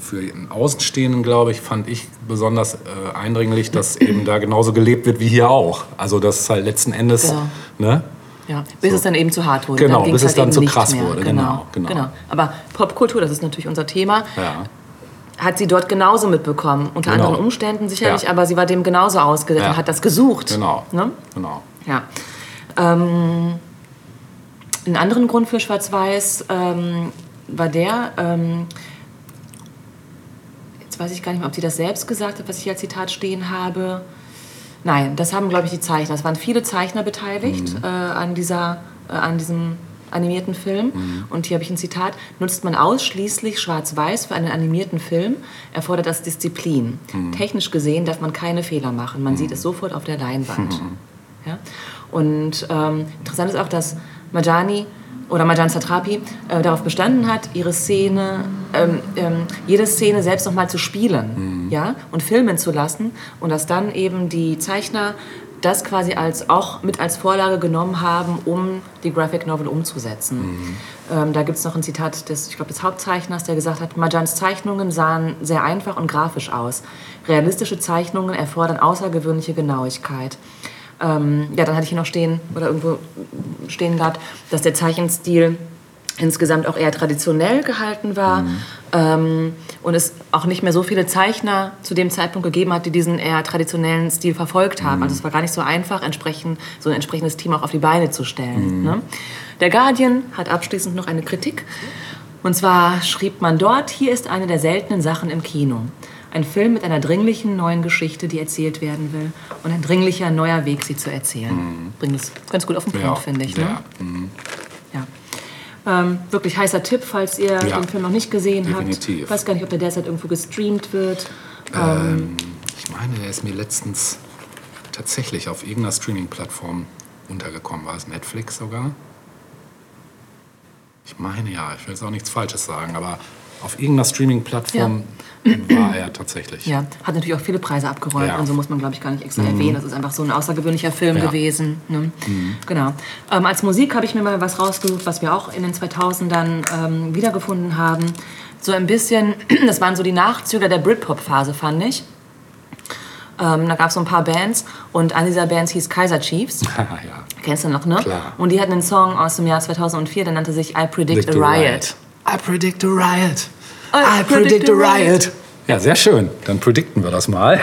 für einen Außenstehenden, glaube ich, fand ich besonders äh, eindringlich, dass eben da genauso gelebt wird wie hier auch. Also, dass es halt letzten Endes, Genau. ne? Ja, bis es dann eben zu hart wurde. Genau, dann bis es halt dann eben zu krass mehr. wurde, Genau, genau, genau. Aber Popkultur, das ist natürlich unser Thema, Ja. Hat sie dort genauso mitbekommen. Unter Genau. anderen Umständen sicherlich, Ja. aber sie war dem genauso ausgesetzt Ja. und hat das gesucht. Genau. Ne? Genau. Ja. Ähm, einen anderen Grund für Schwarz-Weiß ähm, war der, ähm, jetzt weiß ich gar nicht mehr, ob sie das selbst gesagt hat, was ich als Zitat stehen habe. Nein, das haben, glaube ich, die Zeichner. Es waren viele Zeichner beteiligt Mhm. äh, an, dieser, äh, an diesem animierten Film. Mhm. Und hier habe ich ein Zitat. Nutzt man ausschließlich Schwarz-Weiß für einen animierten Film, erfordert das Disziplin. Mhm. Technisch gesehen darf man keine Fehler machen. Man sieht es sofort auf der Leinwand. Mhm. Ja? Und ähm, interessant ist auch, dass Majani oder Majan Satrapi äh, darauf bestanden hat, ihre Szene, ähm, ähm, jede Szene selbst nochmal zu spielen ja? und filmen zu lassen und dass dann eben die Zeichner das quasi als, auch mit als Vorlage genommen haben, um die Graphic Novel umzusetzen. Ähm, da gibt es noch ein Zitat des, ich glaube, des Hauptzeichners, der gesagt hat, Majans Zeichnungen sahen sehr einfach und grafisch aus. Realistische Zeichnungen erfordern außergewöhnliche Genauigkeit. Ähm, ja, dann hatte ich hier noch stehen, oder irgendwo stehen gehabt, dass der Zeichenstil insgesamt auch eher traditionell gehalten war ähm, und es auch nicht mehr so viele Zeichner zu dem Zeitpunkt gegeben hat, die diesen eher traditionellen Stil verfolgt haben. Also es war gar nicht so einfach, entsprechend, so ein entsprechendes Team auch auf die Beine zu stellen. Ne? Der Guardian hat abschließend noch eine Kritik. Und zwar schrieb man dort, hier ist eine der seltenen Sachen im Kino. Ein Film mit einer dringlichen neuen Geschichte, die erzählt werden will. Und ein dringlicher neuer Weg, sie zu erzählen. Bringt es ganz gut auf den Punkt, Ja, finde ich. Ne? Ja. Ähm, wirklich heißer Tipp, falls ihr Ja, den Film noch nicht gesehen definitiv. habt. Ich weiß gar nicht, ob der derzeit irgendwo gestreamt wird. Ähm, ich meine, der ist mir letztens tatsächlich auf irgendeiner Streaming-Plattform untergekommen. War es Netflix sogar? Ich meine ja, ich will jetzt auch nichts Falsches sagen, aber auf irgendeiner Streaming-Plattform war er tatsächlich. Ja, hat natürlich auch viele Preise abgeräumt Ja. Mhm. und so muss man, glaube ich, gar nicht extra erwähnen. Das ist einfach so ein außergewöhnlicher Film Ja. Mhm. gewesen. Ne? Genau. Ähm, als Musik habe ich mir mal was rausgesucht, was wir auch in den 2000ern ähm, wiedergefunden haben. So ein bisschen, das waren so die Nachzügler der Britpop-Phase, fand ich. Ähm, da gab es so ein paar Bands und eine dieser Bands hieß Kaiser Chiefs. ja. Kennst du noch, ne? Klar. Und die hatten einen Song aus dem Jahr 2004, der nannte sich I Predict a Riot. I predict a riot. I predict a riot. Ja, sehr schön. Dann predikten wir das mal.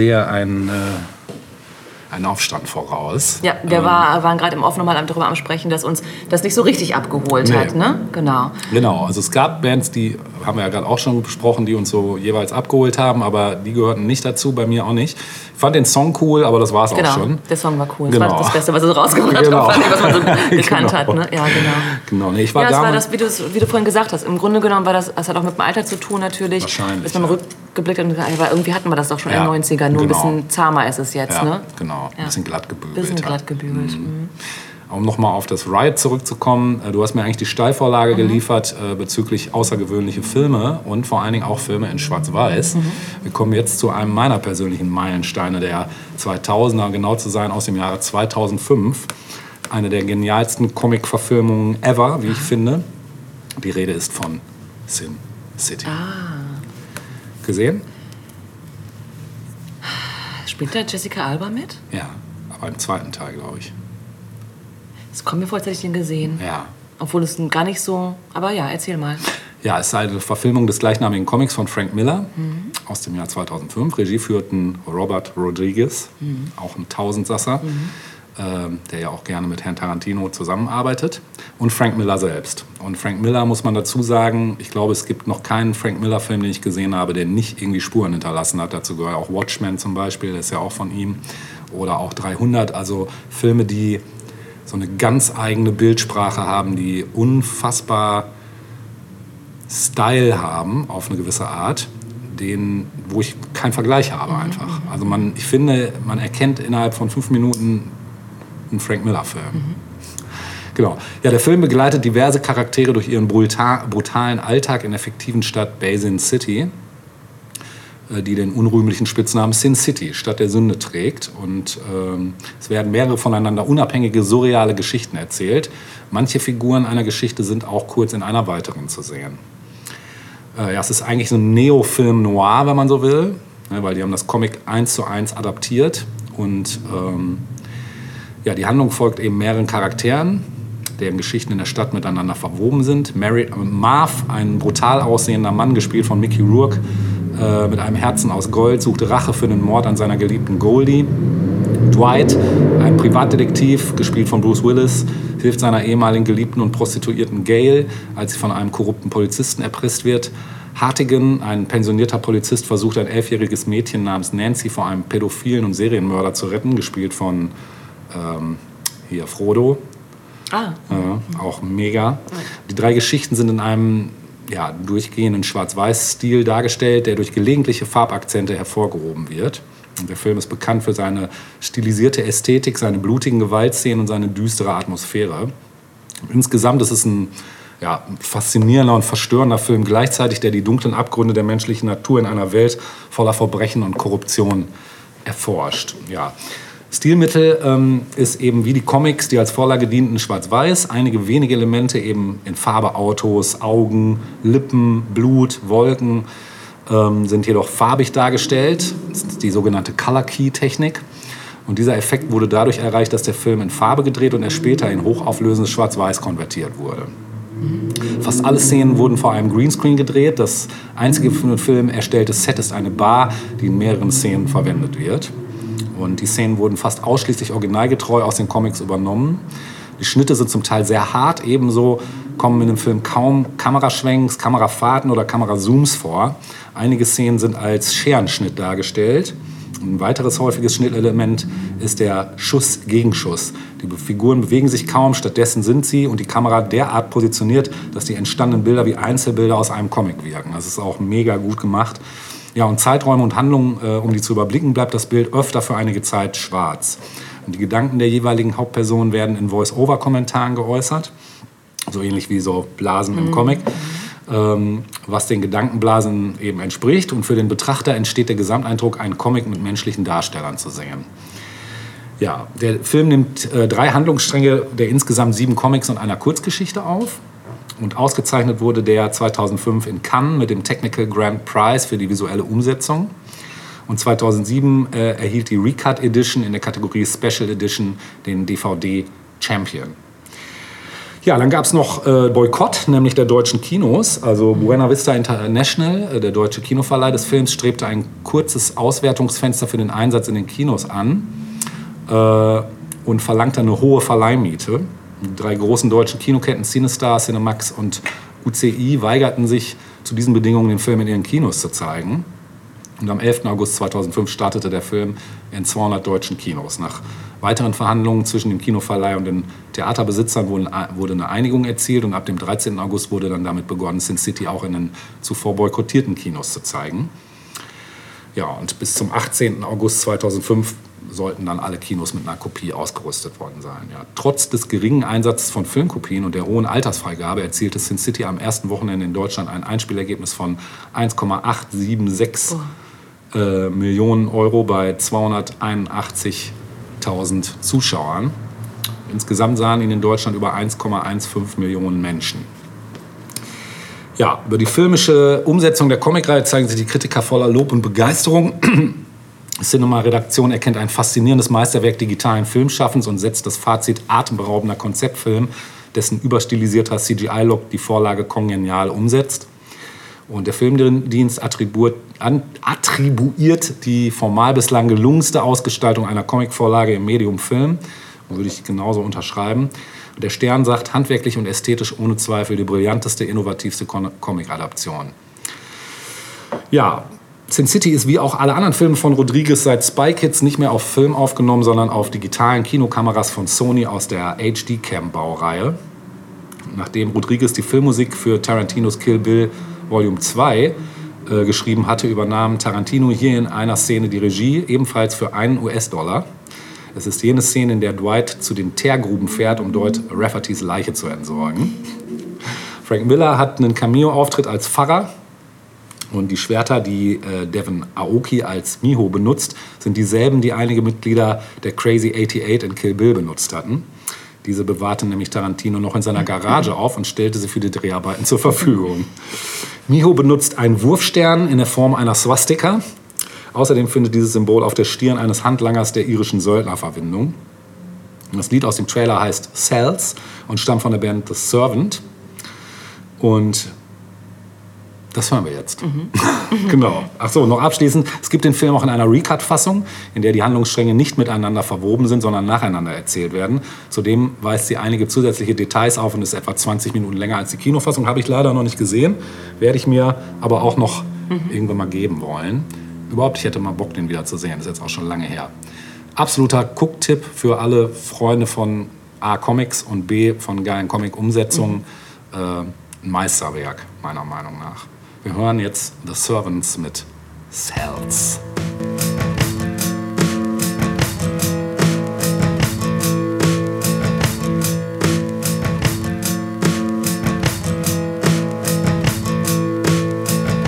Sehe einen, äh, einen Aufstand voraus. Ja, wir Ähm, war, waren gerade im Off nochmal darüber am Sprechen, dass uns das nicht so richtig abgeholt Nee. hat, ne? Genau. Genau, also es gab Bands, die haben wir ja gerade auch schon besprochen, die uns so jeweils abgeholt haben, aber die gehörten nicht dazu, bei mir auch nicht. Ich fand den Song cool, aber das war es Genau, auch schon. der Song war cool. Genau. Das war das Beste, was es rausgebracht Genau. hat, was man so gekannt Genau. hat. Ne? Ja, genau. Genau, nee, ich war Ja, es war das, wie du, wie du vorhin gesagt hast. Im Grunde genommen war das, das hat auch mit dem Alter zu tun natürlich. Wahrscheinlich, Dass man ja. rückgeblickt hat und gesagt, aber irgendwie hatten wir das doch schon Ja, in den 90ern, nur genau. ein bisschen zahmer ist es jetzt. ja, Ne? genau, ein bisschen glatt gebügelt. Bisschen hat. glatt gebügelt. Mhm. Um nochmal auf das Riot zurückzukommen, äh, du hast mir eigentlich die Mhm. Steilvorlage geliefert äh, bezüglich außergewöhnliche Filme und vor allen Dingen auch Filme in Schwarz-Weiß. Mhm. Wir kommen jetzt zu einem meiner persönlichen Meilensteine der 2000er, genau zu sein aus dem Jahre 2005. Eine der genialsten Comic-Verfilmungen ever, wie ich finde. Die Rede ist von Sin City. Ah. Gesehen? Spielt da Jessica Alba mit? Ja, aber im zweiten Teil, glaube ich. Es kommt mir vor, als hätte ich den gesehen. Ja. Obwohl es gar nicht so. Aber ja, erzähl mal. Ja, es ist eine Verfilmung des gleichnamigen Comics von Frank Miller aus dem Jahr 2005. Regie führten Robert Rodriguez, auch ein Tausendsasser, ähm, der ja auch gerne mit Herrn Tarantino zusammenarbeitet, und Frank Miller selbst. Und Frank Miller muss man dazu sagen, ich glaube, es gibt noch keinen Frank Miller-Film, den ich gesehen habe, der nicht irgendwie Spuren hinterlassen hat. Dazu gehört auch Watchmen zum Beispiel, der ist ja auch von ihm. Oder auch 300, also Filme, die so eine ganz eigene Bildsprache haben, die unfassbar Style haben auf eine gewisse Art, den, wo ich keinen Vergleich habe einfach. Also man, ich finde, man erkennt innerhalb von fünf Minuten einen Frank Miller-Film. Genau. Ja, der Film begleitet diverse Charaktere durch ihren brutal, brutalen Alltag in der fiktiven Stadt Basin City, die den unrühmlichen Spitznamen Sin City, Stadt der Sünde trägt. Und ähm, es werden mehrere voneinander unabhängige, surreale Geschichten erzählt. Manche Figuren einer Geschichte sind auch kurz in einer weiteren zu sehen. Äh, ja, es ist eigentlich so ein Neofilm noir, wenn man so will, ne, weil die haben das Comic eins zu eins adaptiert. Und ähm, ja, die Handlung folgt eben mehreren Charakteren, deren Geschichten in der Stadt miteinander verwoben sind. Mary, äh, Marv, ein brutal aussehender Mann, gespielt von Mickey Rourke, äh, mit einem Herzen aus Gold, sucht Rache für den Mord an seiner geliebten Goldie. Dwight, ein Privatdetektiv, gespielt von Bruce Willis, hilft seiner ehemaligen Geliebten und Prostituierten Gail, als sie von einem korrupten Polizisten erpresst wird. Hartigan, ein pensionierter Polizist, versucht ein elfjähriges Mädchen namens Nancy vor einem pädophilen und Serienmörder zu retten, gespielt von ähm, hier Frodo. Ah, Ja, auch mega. Die drei Geschichten sind in einem ja, durchgehenden Schwarz-Weiß-Stil dargestellt, der durch gelegentliche Farbakzente hervorgehoben wird. Und der Film ist bekannt für seine stilisierte Ästhetik, seine blutigen Gewaltszenen und seine düstere Atmosphäre. Insgesamt ist es ein ja, faszinierender und verstörender Film gleichzeitig, der die dunklen Abgründe der menschlichen Natur in einer Welt voller Verbrechen und Korruption erforscht. Ja. Stilmittel ähm, ist eben wie die Comics, die als Vorlage dienten, schwarz-weiß. Einige wenige Elemente eben in Farbe Autos, Augen, Lippen, Blut, Wolken ähm, sind jedoch farbig dargestellt. Das ist die sogenannte Color Key Technik. Und dieser Effekt wurde dadurch erreicht, dass der Film in Farbe gedreht und er später in hochauflösendes Schwarz-Weiß konvertiert wurde. Fast alle Szenen wurden vor einem Greenscreen gedreht. Das einzige für den Film erstellte Set ist eine Bar, die in mehreren Szenen verwendet wird. Und die Szenen wurden fast ausschließlich originalgetreu aus den Comics übernommen. Die Schnitte sind zum Teil sehr hart, ebenso kommen in dem Film kaum Kameraschwenks, Kamerafahrten oder Kamerazooms vor. Einige Szenen sind als Scherenschnitt dargestellt. Ein weiteres häufiges Schnittelement ist der Schuss-Gegenschuss. Die Figuren bewegen sich kaum, stattdessen sind sie und die Kamera derart positioniert, dass die entstandenen Bilder wie Einzelbilder aus einem Comic wirken. Das ist auch mega gut gemacht. Ja, und Zeiträume und Handlungen, äh, um die zu überblicken, bleibt das Bild öfter für einige Zeit schwarz. Und die Gedanken der jeweiligen Hauptpersonen werden in Voice-Over-Kommentaren geäußert, so ähnlich wie so Blasen im Comic, ähm, was den Gedankenblasen eben entspricht. Und für den Betrachter entsteht der Gesamteindruck, einen Comic mit menschlichen Darstellern zu sehen. Ja, der Film nimmt äh, drei Handlungsstränge der insgesamt sieben Comics und einer Kurzgeschichte auf. Und ausgezeichnet wurde der 2005 in Cannes mit dem Technical Grand Prize für die visuelle Umsetzung. Und 2007 äh, erhielt die Recut Edition in der Kategorie Special Edition den DVD Champion. Ja, dann gab es noch äh, Boykott, nämlich der deutschen Kinos. Also Buena Vista International, äh, der deutsche Kinoverleih des Films, strebte ein kurzes Auswertungsfenster für den Einsatz in den Kinos an äh, und verlangte eine hohe Verleihmiete. Die drei großen deutschen Kinoketten CineStar, Cinemax und UCI weigerten sich zu diesen Bedingungen, den Film in ihren Kinos zu zeigen. Und am 11. August 2005 startete der Film in 200 deutschen Kinos. Nach weiteren Verhandlungen zwischen dem Kinoverleih und den Theaterbesitzern wurde eine Einigung erzielt und ab dem 13. August wurde dann damit begonnen, Sin City auch in den zuvor boykottierten Kinos zu zeigen. Ja, und bis zum 18. August 2005 sollten dann alle Kinos mit einer Kopie ausgerüstet worden sein. Ja, trotz des geringen Einsatzes von Filmkopien und der hohen Altersfreigabe erzielte Sin City am ersten Wochenende in Deutschland ein Einspielergebnis von 1,876 äh, Millionen Euro bei 281.000 Zuschauern. Insgesamt sahen ihn in Deutschland über 1,15 Millionen Menschen. Ja, über die filmische Umsetzung der Comicreihe zeigen sich die Kritiker voller Lob und Begeisterung. Cinema-Redaktion erkennt ein faszinierendes Meisterwerk digitalen Filmschaffens und setzt das Fazit atemberaubender Konzeptfilm, dessen überstilisierter CGI-Look die Vorlage kongenial umsetzt. Und der Filmdienst attribuiert, die formal bislang gelungenste Ausgestaltung einer Comicvorlage im Medium Film. Würde ich genauso unterschreiben. Der Stern sagt, handwerklich und ästhetisch ohne Zweifel die brillanteste, innovativste Comic-Adaption. Ja, Sin City ist wie auch alle anderen Filme von Rodriguez seit Spy Kids nicht mehr auf Film aufgenommen, sondern auf digitalen Kinokameras von Sony aus der HD-Cam-Baureihe. Nachdem Rodriguez die Filmmusik für Tarantinos Kill Bill Volume 2 äh, geschrieben hatte, übernahm Tarantino hier in einer Szene die Regie, ebenfalls für einen US-Dollar. Es ist jene Szene, in der Dwight zu den Teergruben fährt, um dort Raffertys Leiche zu entsorgen. Frank Miller hat einen Cameo-Auftritt als Pfarrer. Und die Schwerter, die äh, Devin Aoki als Miho benutzt, sind dieselben, die einige Mitglieder der Crazy 88 in Kill Bill benutzt hatten. Diese bewahrte nämlich Tarantino noch in seiner Garage auf und stellte sie für die Dreharbeiten zur Verfügung. Miho benutzt einen Wurfstern in der Form einer Swastika. Außerdem findet dieses Symbol auf der Stirn eines Handlangers der irischen Söldner Verwendung. Und Das Lied aus dem Trailer heißt Cells und stammt von der Band The Servant. Und das hören wir jetzt. genau. Ach so, noch abschließend. Es gibt den Film auch in einer Recut-Fassung, in der die Handlungsstränge nicht miteinander verwoben sind, sondern nacheinander erzählt werden. Zudem weist sie einige zusätzliche Details auf und ist etwa 20 Minuten länger als die Kinofassung. Habe ich leider noch nicht gesehen. Werde ich mir aber auch noch irgendwann mal geben wollen. Überhaupt, ich hätte mal Bock, den wieder zu sehen. Das ist jetzt auch schon lange her. Absoluter Gucktipp für alle Freunde von A, Comics und B, von geilen Comic-Umsetzungen. Äh, ein Meisterwerk, meiner Meinung nach. Wir hören jetzt The Servants mit Cells.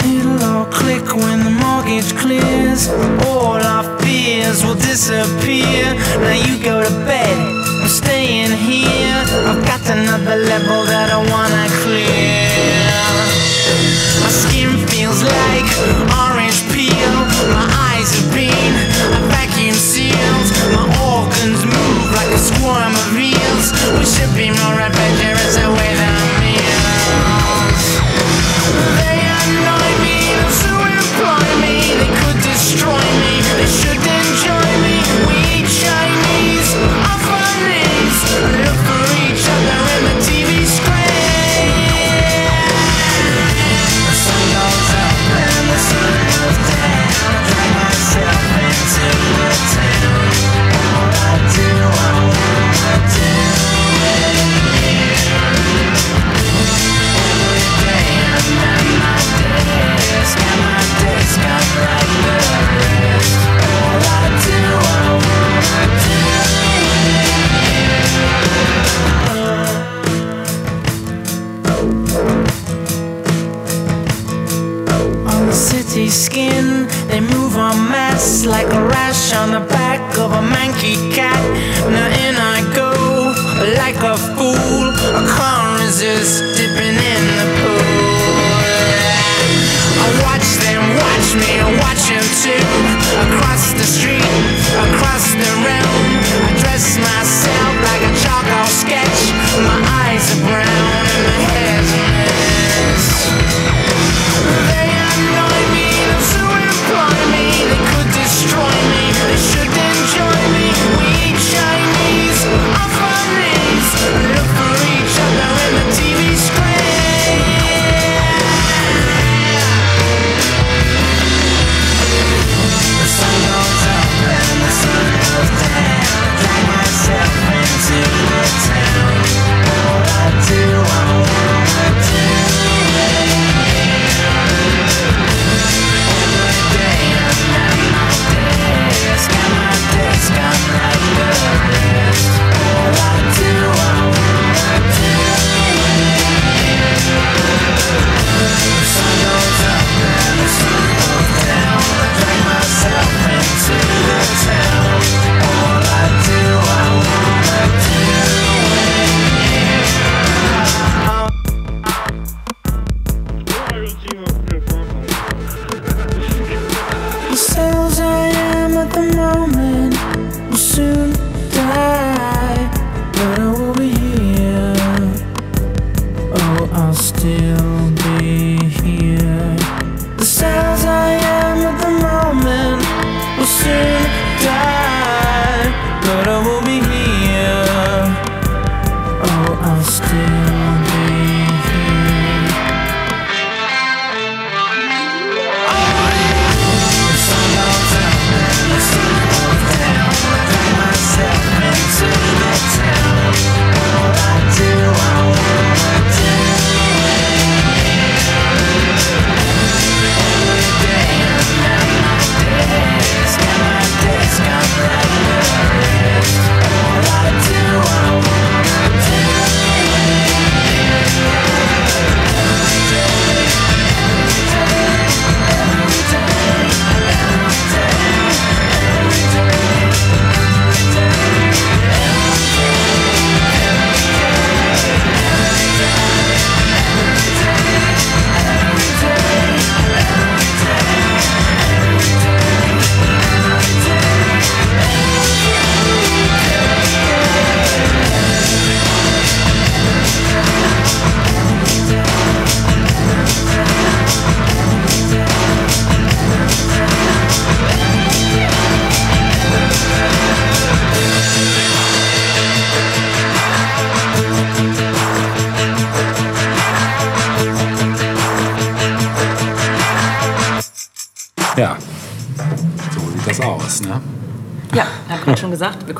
It'll all click when the mortgage clears. All our fears will disappear. Now you go to bed. I'm staying here. I've got another level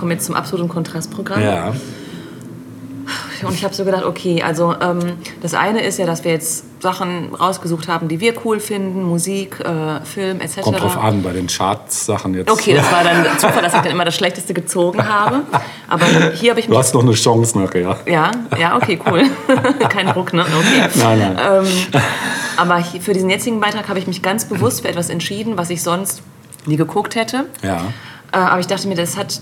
kommen jetzt zum absoluten Kontrastprogramm. Ja. Und ich habe so gedacht, okay, also ähm, das eine ist ja, dass wir jetzt Sachen rausgesucht haben, die wir cool finden, Musik, äh, Film etc. Kommt drauf an, bei den Charts-Sachen jetzt. Okay, das war dann Zufall, dass ich dann immer das Schlechteste gezogen habe. Aber hier habe ich Du mich... hast noch eine Chance nachher. Ja, ja, okay, cool. Kein Druck, ne? Okay. Nein, nein. Ähm, aber hier- für diesen jetzigen Beitrag habe ich mich ganz bewusst für etwas entschieden, was ich sonst nie geguckt hätte. Ja. Äh, aber ich dachte mir, das hat,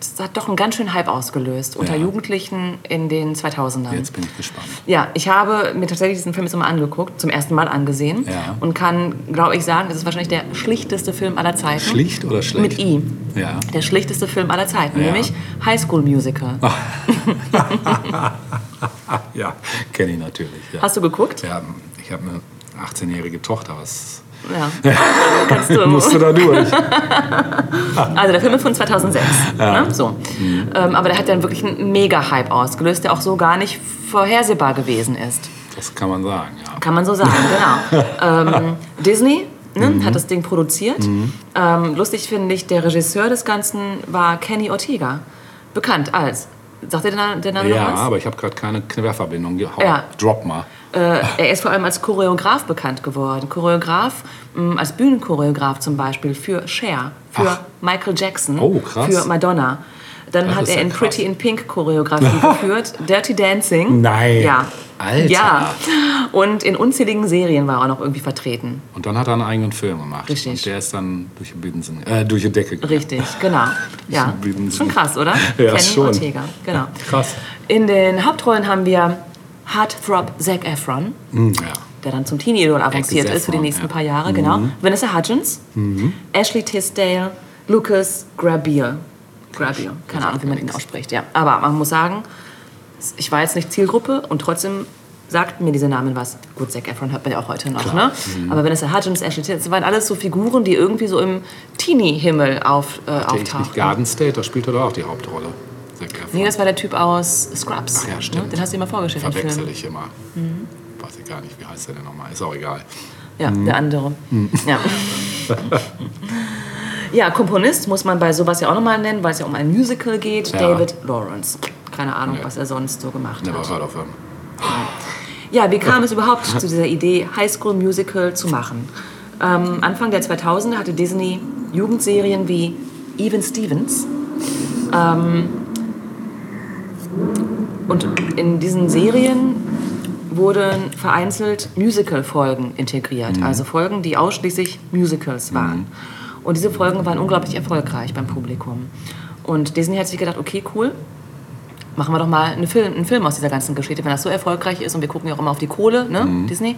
das hat doch einen ganz schönen Hype ausgelöst unter Ja. Jugendlichen in den 2000ern. Jetzt bin ich gespannt. Ja, ich habe mir tatsächlich diesen Film jetzt nochmal angeguckt, zum ersten Mal angesehen. Ja. Und kann, glaube ich, sagen, das ist wahrscheinlich der schlichteste Film aller Zeiten. Schlicht oder schlecht? Mit I. Ja. Der schlichteste Film aller Zeiten, Ja. nämlich High School Musical. Ja, kenne ich natürlich. Ja. Hast du geguckt? Ja, ich habe eine 18-jährige Tochter. Was Ja. Kannst du. musste da durch? Also der Film ist von 2006. Ne? So. Mhm. Ähm, aber der hat dann wirklich einen Mega-Hype ausgelöst, der auch so gar nicht vorhersehbar gewesen ist. Das kann man sagen, ja. Kann man so sagen, genau. ähm, Disney ne, Mhm. hat das Ding produziert. Ähm, lustig finde ich, der Regisseur des Ganzen war Kenny Ortega. Bekannt als. Sagt dir der, Na- der Name Ja, noch was? aber ich habe gerade keine Querverbindung. Hau, Ja. Drop mal. Äh, er ist vor allem als Choreograf bekannt geworden. Choreograf, mh, als Bühnenchoreograf zum Beispiel für Cher, für Ach. Michael Jackson, Oh, krass. für Madonna. Dann Das hat er in krass. Pretty in Pink Choreografie geführt, Dirty Dancing. Nein. Ja. Alter. Ja. Und in unzähligen Serien war er noch irgendwie vertreten. Und dann hat er einen eigenen Film gemacht. Richtig. Und der ist dann durch die, Binsen, äh, durch die Decke gegangen. Richtig, genau. Ja. Schon krass, oder? Ja, Kenny schon. Ortega, genau. Krass. In den Hauptrollen haben wir Heartthrob Zac Efron, Hm, ja. der dann zum Teenie-Idol avanciert Zac ist für die nächsten ja. Mhm. paar Jahre, genau. Vanessa Hudgens, Ashley Tisdale, Lucas Grabeel. Grabeel, keine Ahnung, wie man ihn ausspricht, ja. Aber man muss sagen, ich war jetzt nicht Zielgruppe und trotzdem sagten mir diese Namen was. Gut, Zac Efron hört man ja auch heute noch, ne? Mhm. Aber Vanessa Hudgens, Ashley Tisdale, das waren alles so Figuren, die irgendwie so im Teenie-Himmel auf, äh, auftauchten. Garden State, da spielt er doch auch die Hauptrolle. Zac Efron. Nee, das war der Typ aus Scrubs. Ach ja, stimmt. Ne? Den hast du immer vorgestellt Verwechsel ich immer. Weiß ich gar nicht, wie heißt der denn nochmal? Ist auch egal. Ja, Mhm. der andere. Ja. ja, Komponist muss man bei sowas ja auch nochmal nennen, weil es ja um ein Musical geht. Ja. David Lawrence. Keine Ahnung, Ja. was er sonst so gemacht Never hat. heard of him. Ja, wie kam es überhaupt zu dieser Idee, High School Musical zu machen? Ähm, Anfang der 2000er hatte Disney Jugendserien wie Even Stevens. Ähm, und in diesen Serien wurden vereinzelt Musical-Folgen integriert. Also Folgen, die ausschließlich Musicals waren. Und diese Folgen waren unglaublich erfolgreich beim Publikum. Und Disney hat sich gedacht, okay, cool, machen wir doch mal einen Film, einen Film aus dieser ganzen Geschichte. Wenn das so erfolgreich ist und wir gucken ja auch immer auf die Kohle, ne, Disney,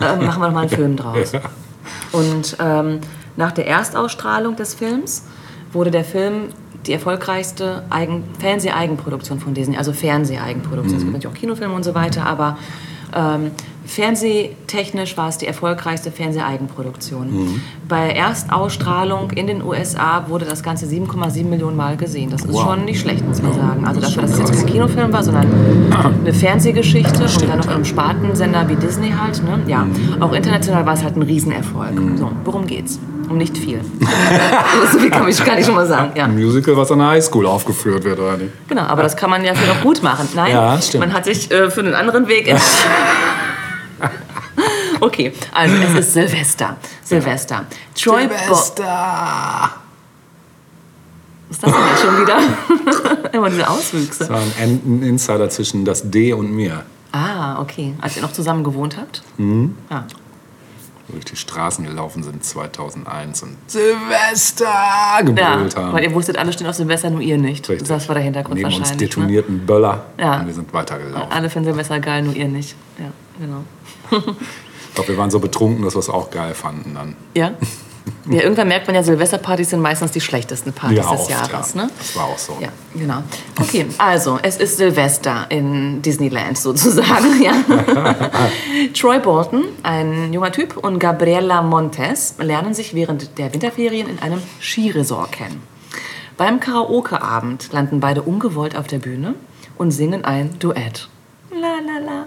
äh, machen wir doch mal einen Film draus. Und ähm, nach der Erstausstrahlung des Films wurde der Film die erfolgreichste Eigen Fernseh-Eigenproduktion von Disney, also Fernseh-Eigenproduktion. Es gibt natürlich auch Kinofilme und so weiter, aber ähm, fernsehtechnisch war es die erfolgreichste Fernseh-Eigenproduktion. Bei Erstausstrahlung in den USA wurde das Ganze 7,7 Millionen Mal gesehen. Das ist Wow. schon nicht schlecht, muss man sagen. Also dafür, dass es jetzt kein Kinofilm war, sondern eine Fernsehgeschichte und dann noch in einem Spartensender wie Disney halt. Ne? Ja, auch international war es halt ein Riesenerfolg. So, worum geht's? Um nicht viel. so viel kann ich, kann ich schon mal sagen. Ja. Ein Musical, was an der Highschool aufgeführt wird, oder nicht? Genau, aber das kann man ja vielleicht auch gut machen. Nein, Ja, stimmt. man hat sich äh, für einen anderen Weg entschieden. Okay, also es ist Silvester. Silvester. Troy Silvester! Was ist das denn jetzt schon wieder? Immer diese Auswüchse. Das war ein, ein Insider zwischen das D und mir. Ah, okay. Als ihr noch zusammen gewohnt habt? Mhm. Ah. Durch die Straßen gelaufen sind 2001 und Silvester Ja, gebrüllt haben. weil ihr wusstet, alle stehen auf Silvester, nur ihr nicht. Richtig. Das war der Hintergrund Neben uns wahrscheinlich. Ne? detonierten Böller Ja. und wir sind weitergelaufen. Alle finden Silvester geil, nur ihr nicht. Ja, genau. Ich glaube, wir waren so betrunken, dass wir es auch geil fanden dann. Ja? Ja, irgendwann merkt man ja, Silvesterpartys sind meistens die schlechtesten Partys des oft, Jahres. ja. Ne? Das war auch so. Ja, genau. Okay, also es ist Silvester in Disneyland sozusagen. Ja. Troy Bolton, ein junger Typ, und Gabriela Montes lernen sich während der Winterferien in einem Skiresort kennen. Beim Karaoke-Abend landen beide ungewollt auf der Bühne und singen ein Duett. La la la.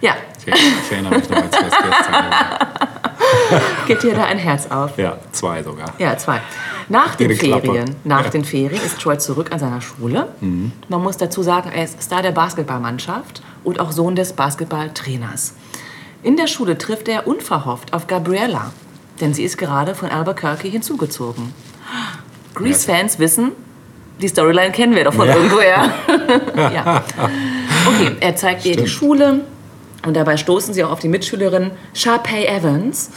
Ja, Ich, ich erinnere mich noch, als gestern geht dir da ein Herz auf. Ja, zwei sogar. Ja, zwei. Nach den. Ferien, nach den Ferien ist Troy zurück an seiner Schule. Mhm. Man muss dazu sagen, er ist Star der Basketballmannschaft und auch Sohn des Basketballtrainers. In der Schule trifft er unverhofft auf Gabriella, denn sie ist gerade von Albuquerque hinzugezogen. Grease-Fans wissen, die Storyline kennen wir doch von Ja. irgendwoher. ja. Okay, er zeigt ihr die Schule und dabei stoßen sie auch auf die Mitschülerin Sharpay Evans.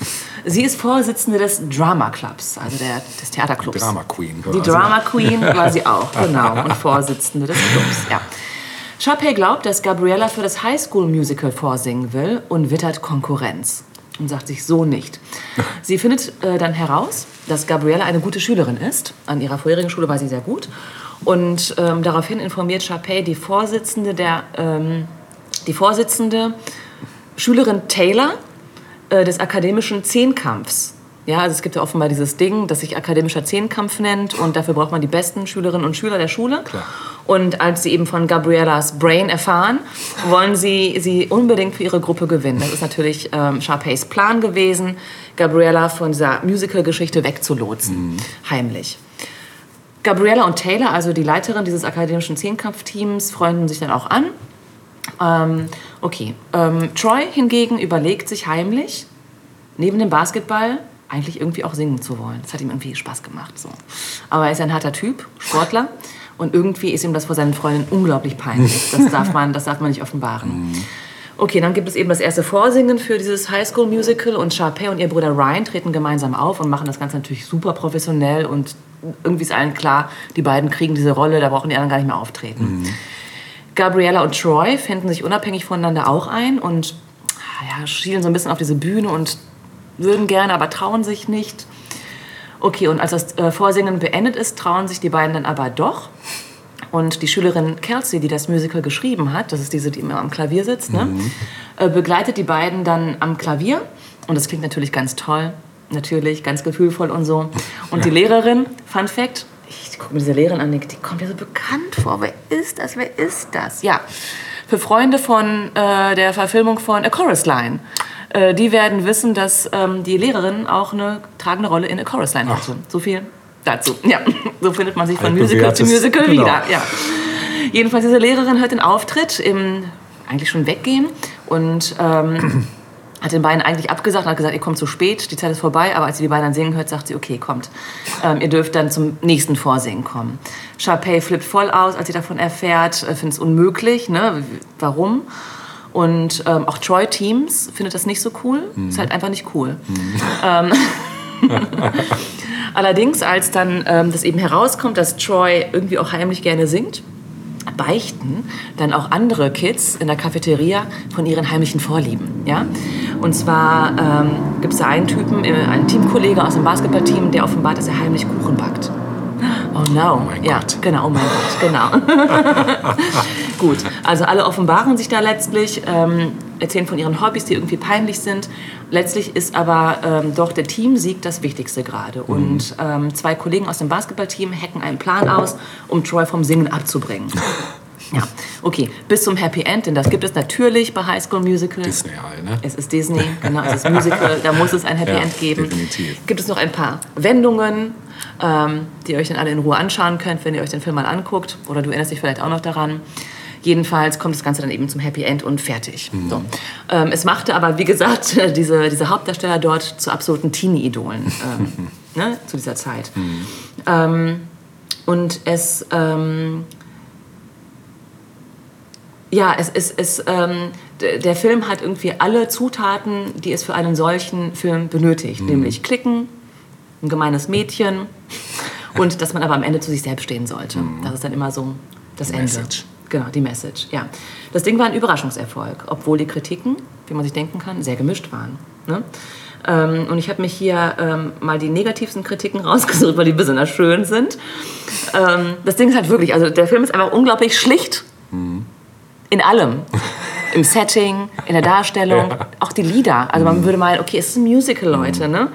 Sie ist Vorsitzende des Drama Clubs, also der, des Theaterclubs. Drama Queen. Die. Drama Queen war sie auch, genau, und Vorsitzende des Clubs, ja. Sharpay glaubt, dass Gabriella für das Highschool-Musical vorsingen will und wittert Konkurrenz. Und sagt sich so nicht. Sie findet äh, dann heraus, dass Gabriella eine gute Schülerin ist. An ihrer vorherigen Schule war sie sehr gut. Und ähm, daraufhin informiert Sharpay die Vorsitzende der, ähm, die Vorsitzende Schülerin Taylor äh, des akademischen Zehnkampfs. Ja, also es gibt ja offenbar dieses Ding, das sich akademischer Zehnkampf nennt und dafür braucht man die besten Schülerinnen und Schüler der Schule. Klar. Und als sie eben von Gabriellas Brain erfahren, wollen sie sie unbedingt für ihre Gruppe gewinnen. Das ist natürlich ähm, Sharpays Plan gewesen, Gabriella von dieser Musical-Geschichte wegzulotsen, heimlich. Gabriella und Taylor, also die Leiterin dieses akademischen Zehnkampfteams, freunden sich dann auch an. Ähm, okay, ähm, Troy hingegen überlegt sich heimlich, neben dem Basketball eigentlich irgendwie auch singen zu wollen. Das hat ihm irgendwie Spaß gemacht. So. Aber er ist ein harter Typ, Sportler. Und irgendwie ist ihm das vor seinen Freunden unglaublich peinlich. Das darf man, das darf man nicht offenbaren. Okay, dann gibt es eben das erste Vorsingen für dieses Highschool-Musical und Sharpay und ihr Bruder Ryan treten gemeinsam auf und machen das Ganze natürlich super professionell und irgendwie ist allen klar, die beiden kriegen diese Rolle, da brauchen die anderen gar nicht mehr auftreten. Gabriella und Troy finden sich unabhängig voneinander auch ein und ja, schielen so ein bisschen auf diese Bühne und würden gerne, aber trauen sich nicht. Okay, und als das äh, Vorsingen beendet ist, trauen sich die beiden dann aber doch. Und die Schülerin Kelsey, die das Musical geschrieben hat, das ist diese, die immer am Klavier sitzt, ne, äh, begleitet die beiden dann am Klavier. Und das klingt natürlich ganz toll, natürlich, ganz gefühlvoll und so. Und die Lehrerin, Fun Fact, ich gucke mir diese Lehrerin an, die die kommt mir so bekannt vor. Wer ist das? Wer ist das? Ja, für Freunde von äh, der Verfilmung von A Chorus Line. Äh, die werden wissen, dass ähm, die Lehrerin auch eine tragende Rolle in A Chorus Line hatte. So viel dazu. Ja, so findet man sich von Musical zu Musical genau. wieder. Ja. Jedenfalls, diese Lehrerin hört den Auftritt im eigentlich schon weggehen und ähm, hat den beiden eigentlich abgesagt und hat gesagt, ihr kommt zu spät, die Zeit ist vorbei. Aber als sie die beiden dann singen hört, sagt sie, okay, kommt. Ähm, ihr dürft dann zum nächsten Vorsingen kommen. Sharpay flippt voll aus, als sie davon erfährt, äh, findet es unmöglich. Ne? Warum? Und ähm, auch Troy Teams findet das nicht so cool. Ist halt einfach nicht cool. Ähm, Allerdings, als dann ähm, das eben herauskommt, dass Troy irgendwie auch heimlich gerne singt, beichten dann auch andere Kids in der Cafeteria von ihren heimlichen Vorlieben. Ja? Und zwar ähm, gibt es da einen Typen, äh, einen Teamkollege aus dem Basketballteam, der offenbart, dass er heimlich Kuchen backt. Oh no. Oh mein ja, Gott. genau, oh mein Gott, genau. Gut, also alle offenbaren sich da letztlich, ähm, erzählen von ihren Hobbys, die irgendwie peinlich sind. Letztlich ist aber ähm, doch der Teamsieg das Wichtigste gerade. Und ähm, zwei Kollegen aus dem Basketballteam hacken einen Plan aus, um Troy vom Singen abzubringen. Ja, okay, bis zum Happy End, denn das gibt es natürlich bei High School Musical. Disney halt, ne? Es ist Disney, genau, es ist Musical, da muss es ein Happy Ja, End geben. definitiv. Gibt es noch ein paar Wendungen, ähm, die ihr euch dann alle in Ruhe anschauen könnt, wenn ihr euch den Film mal anguckt. Oder du erinnerst dich vielleicht auch noch daran. Jedenfalls kommt das Ganze dann eben zum Happy End und fertig. Mhm. So. Ähm, es machte aber, wie gesagt, diese, diese Hauptdarsteller dort zu absoluten Teenie-Idolen ähm, ne, zu dieser Zeit. Mhm. Ähm, und es ähm, ja, es, es, es, ähm, der Film hat irgendwie alle Zutaten, die es für einen solchen Film benötigt. Nämlich Klicken, ein gemeines Mädchen und dass man aber am Ende zu sich selbst stehen sollte. Das ist dann immer so das Ende. Message. Genau, die Message, ja. Das Ding war ein Überraschungserfolg, obwohl die Kritiken, wie man sich denken kann, sehr gemischt waren. Ne? Ähm, und ich habe mich hier ähm, mal die negativsten Kritiken rausgesucht, weil die besonders schön sind. Ähm, das Ding ist halt wirklich, also der Film ist einfach unglaublich schlicht in allem. Im Setting, in der Darstellung, auch die Lieder. Also man würde meinen, okay, es ist ein Musical, Leute, ne?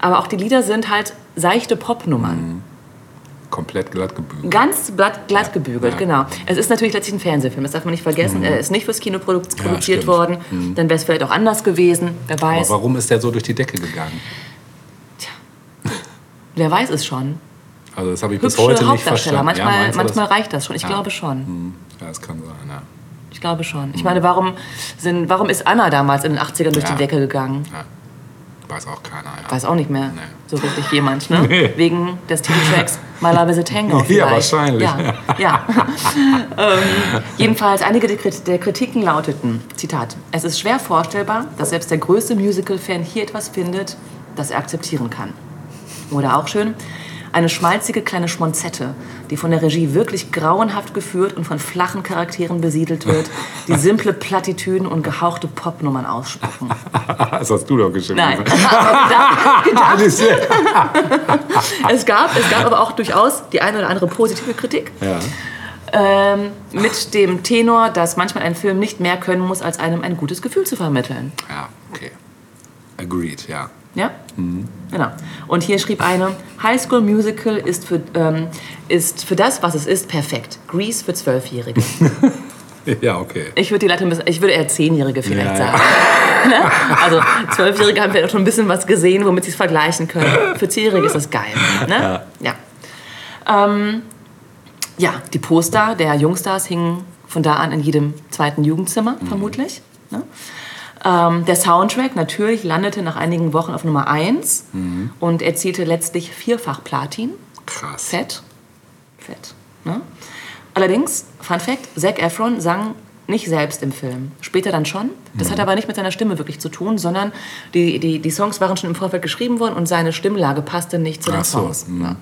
Aber auch die Lieder sind halt seichte Popnummern. Komplett glatt gebügelt. Ganz glatt, glatt gebügelt, Ja. genau. Es ist natürlich letztlich ein Fernsehfilm, das darf man nicht vergessen. Er ist nicht fürs Kino produ produziert worden. Dann wäre es vielleicht auch anders gewesen. Wer Aber weiß. warum ist der so durch die Decke gegangen? Wer weiß es schon. Also das habe ich bis hübsche heute nicht verstanden. Manchmal, meinst du das? manchmal reicht das schon. Ich Ja. glaube schon. Hm, Ja, das kann sein, ja. Ich glaube schon. Ich meine, warum, sind, warum ist Anna damals in den 80ern durch Ja. die Decke gegangen? ja. Weiß auch keiner, ja. Weiß auch nicht mehr Nee. so richtig jemand, ne? Nee. Wegen des Titeltracks My Love is a Tango. Ja, vielleicht. wahrscheinlich. Ja, ja. ähm, jedenfalls, einige der Kritiken lauteten, Zitat, es ist schwer vorstellbar, dass selbst der größte Musical-Fan hier etwas findet, das er akzeptieren kann. Oder auch schön, eine schmalzige kleine Schmonzette, die von der Regie wirklich grauenhaft geführt und von flachen Charakteren besiedelt wird, die simple Plattitüden und gehauchte Popnummern ausspucken. Das hast du doch geschrieben. Nein. Es gab, es gab aber auch durchaus die eine oder andere positive Kritik. ja. Ähm, mit dem Tenor, dass manchmal ein Film nicht mehr können muss, als einem ein gutes Gefühl zu vermitteln. Ja, okay. Agreed, ja. Ja? Genau. Und hier schrieb eine, High School Musical ist für, ähm, ist für das, was es ist, perfekt. Grease für Zwölfjährige. Ja, okay. Ich würde die Leute ich würde eher Zehnjährige vielleicht Ja, ja. sagen. Ne? Also Zwölfjährige haben vielleicht auch schon ein bisschen was gesehen, womit sie es vergleichen können. Für Zehnjährige ist das geil. Ne? Ja. Ja. Ähm, ja, die Poster der Jungstars hingen von da an in jedem zweiten Jugendzimmer, vermutlich. Ne? Ähm, der Soundtrack natürlich landete nach einigen Wochen auf Nummer 1 und erzielte letztlich vierfach Platin. Krass. Fett. Fett. Ne? Allerdings, Fun Fact, Zac Efron sang nicht selbst im Film. Später dann schon. Das Mhm. hat aber nicht mit seiner Stimme wirklich zu tun, sondern die, die, die Songs waren schon im Vorfeld geschrieben worden und seine Stimmlage passte nicht zu den so, Songs. mhm.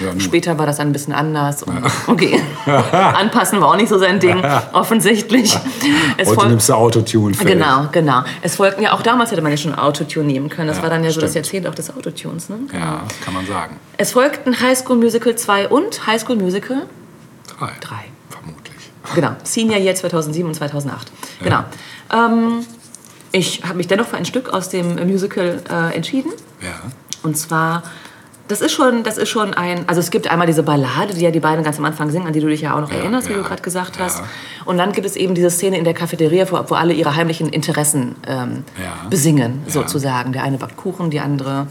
Ja. Später war das dann ein bisschen anders. Und, okay. Anpassen war auch nicht so sein Ding, offensichtlich. Es Heute nimmst du Autotune fällig. Genau, genau. Es folgten ja auch damals hätte man ja schon Autotune nehmen können. Das Ja, war dann ja so das stimmt. Jahrzehnt auch des Autotunes. Ne? Ja, kann man sagen. Es folgten High School Musical 2 und High School Musical Drei. 3. Vermutlich. Genau, Senior Year 2007 und 2008. Genau. Ähm, ich habe mich dennoch für ein Stück aus dem Musical äh, entschieden. Ja. Und zwar, das ist schon, das ist schon ein, also es gibt einmal diese Ballade, die ja die beiden ganz am Anfang singen, an die du dich ja auch noch erinnerst, wie ja, du gerade gesagt ja. hast. Und dann gibt es eben diese Szene in der Cafeteria, wo, wo alle ihre heimlichen Interessen ähm, Ja. besingen, Ja. sozusagen. Der eine backt Kuchen, die andere,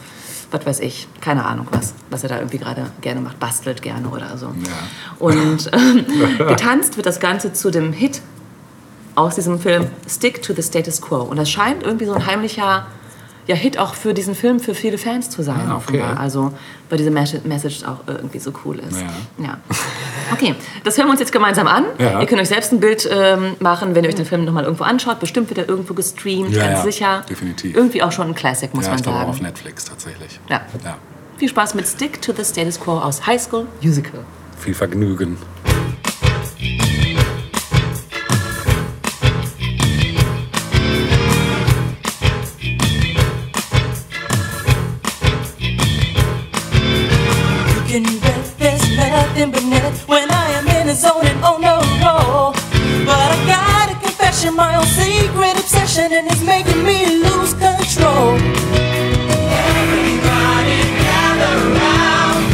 was weiß ich, keine Ahnung was, was er da irgendwie gerade gerne macht, bastelt gerne oder so. Und ähm, getanzt wird das Ganze zu dem Hit aus diesem Film Stick to the Status Quo. Und das scheint irgendwie so ein heimlicher ja, Hit auch für diesen Film für viele Fans zu sein, Ah, okay. offenbar. Also, weil diese Mes- Message auch irgendwie so cool ist. Ja. ja. Okay, das hören wir uns jetzt gemeinsam an. Ja. Ihr könnt euch selbst ein Bild ähm, machen, wenn ihr euch den Film nochmal irgendwo anschaut. Bestimmt wird er irgendwo gestreamt, Ja, ganz ja, sicher. definitiv. Irgendwie auch schon ein Classic, muss Ja, man ich sagen. auf Netflix tatsächlich. Ja. ja. Viel Spaß mit Stick to the Status Quo aus High School Musical. Viel Vergnügen. I am in the zone and oh no, no. But I got a confession, my own secret obsession, and it's making me lose control. Everybody gather round.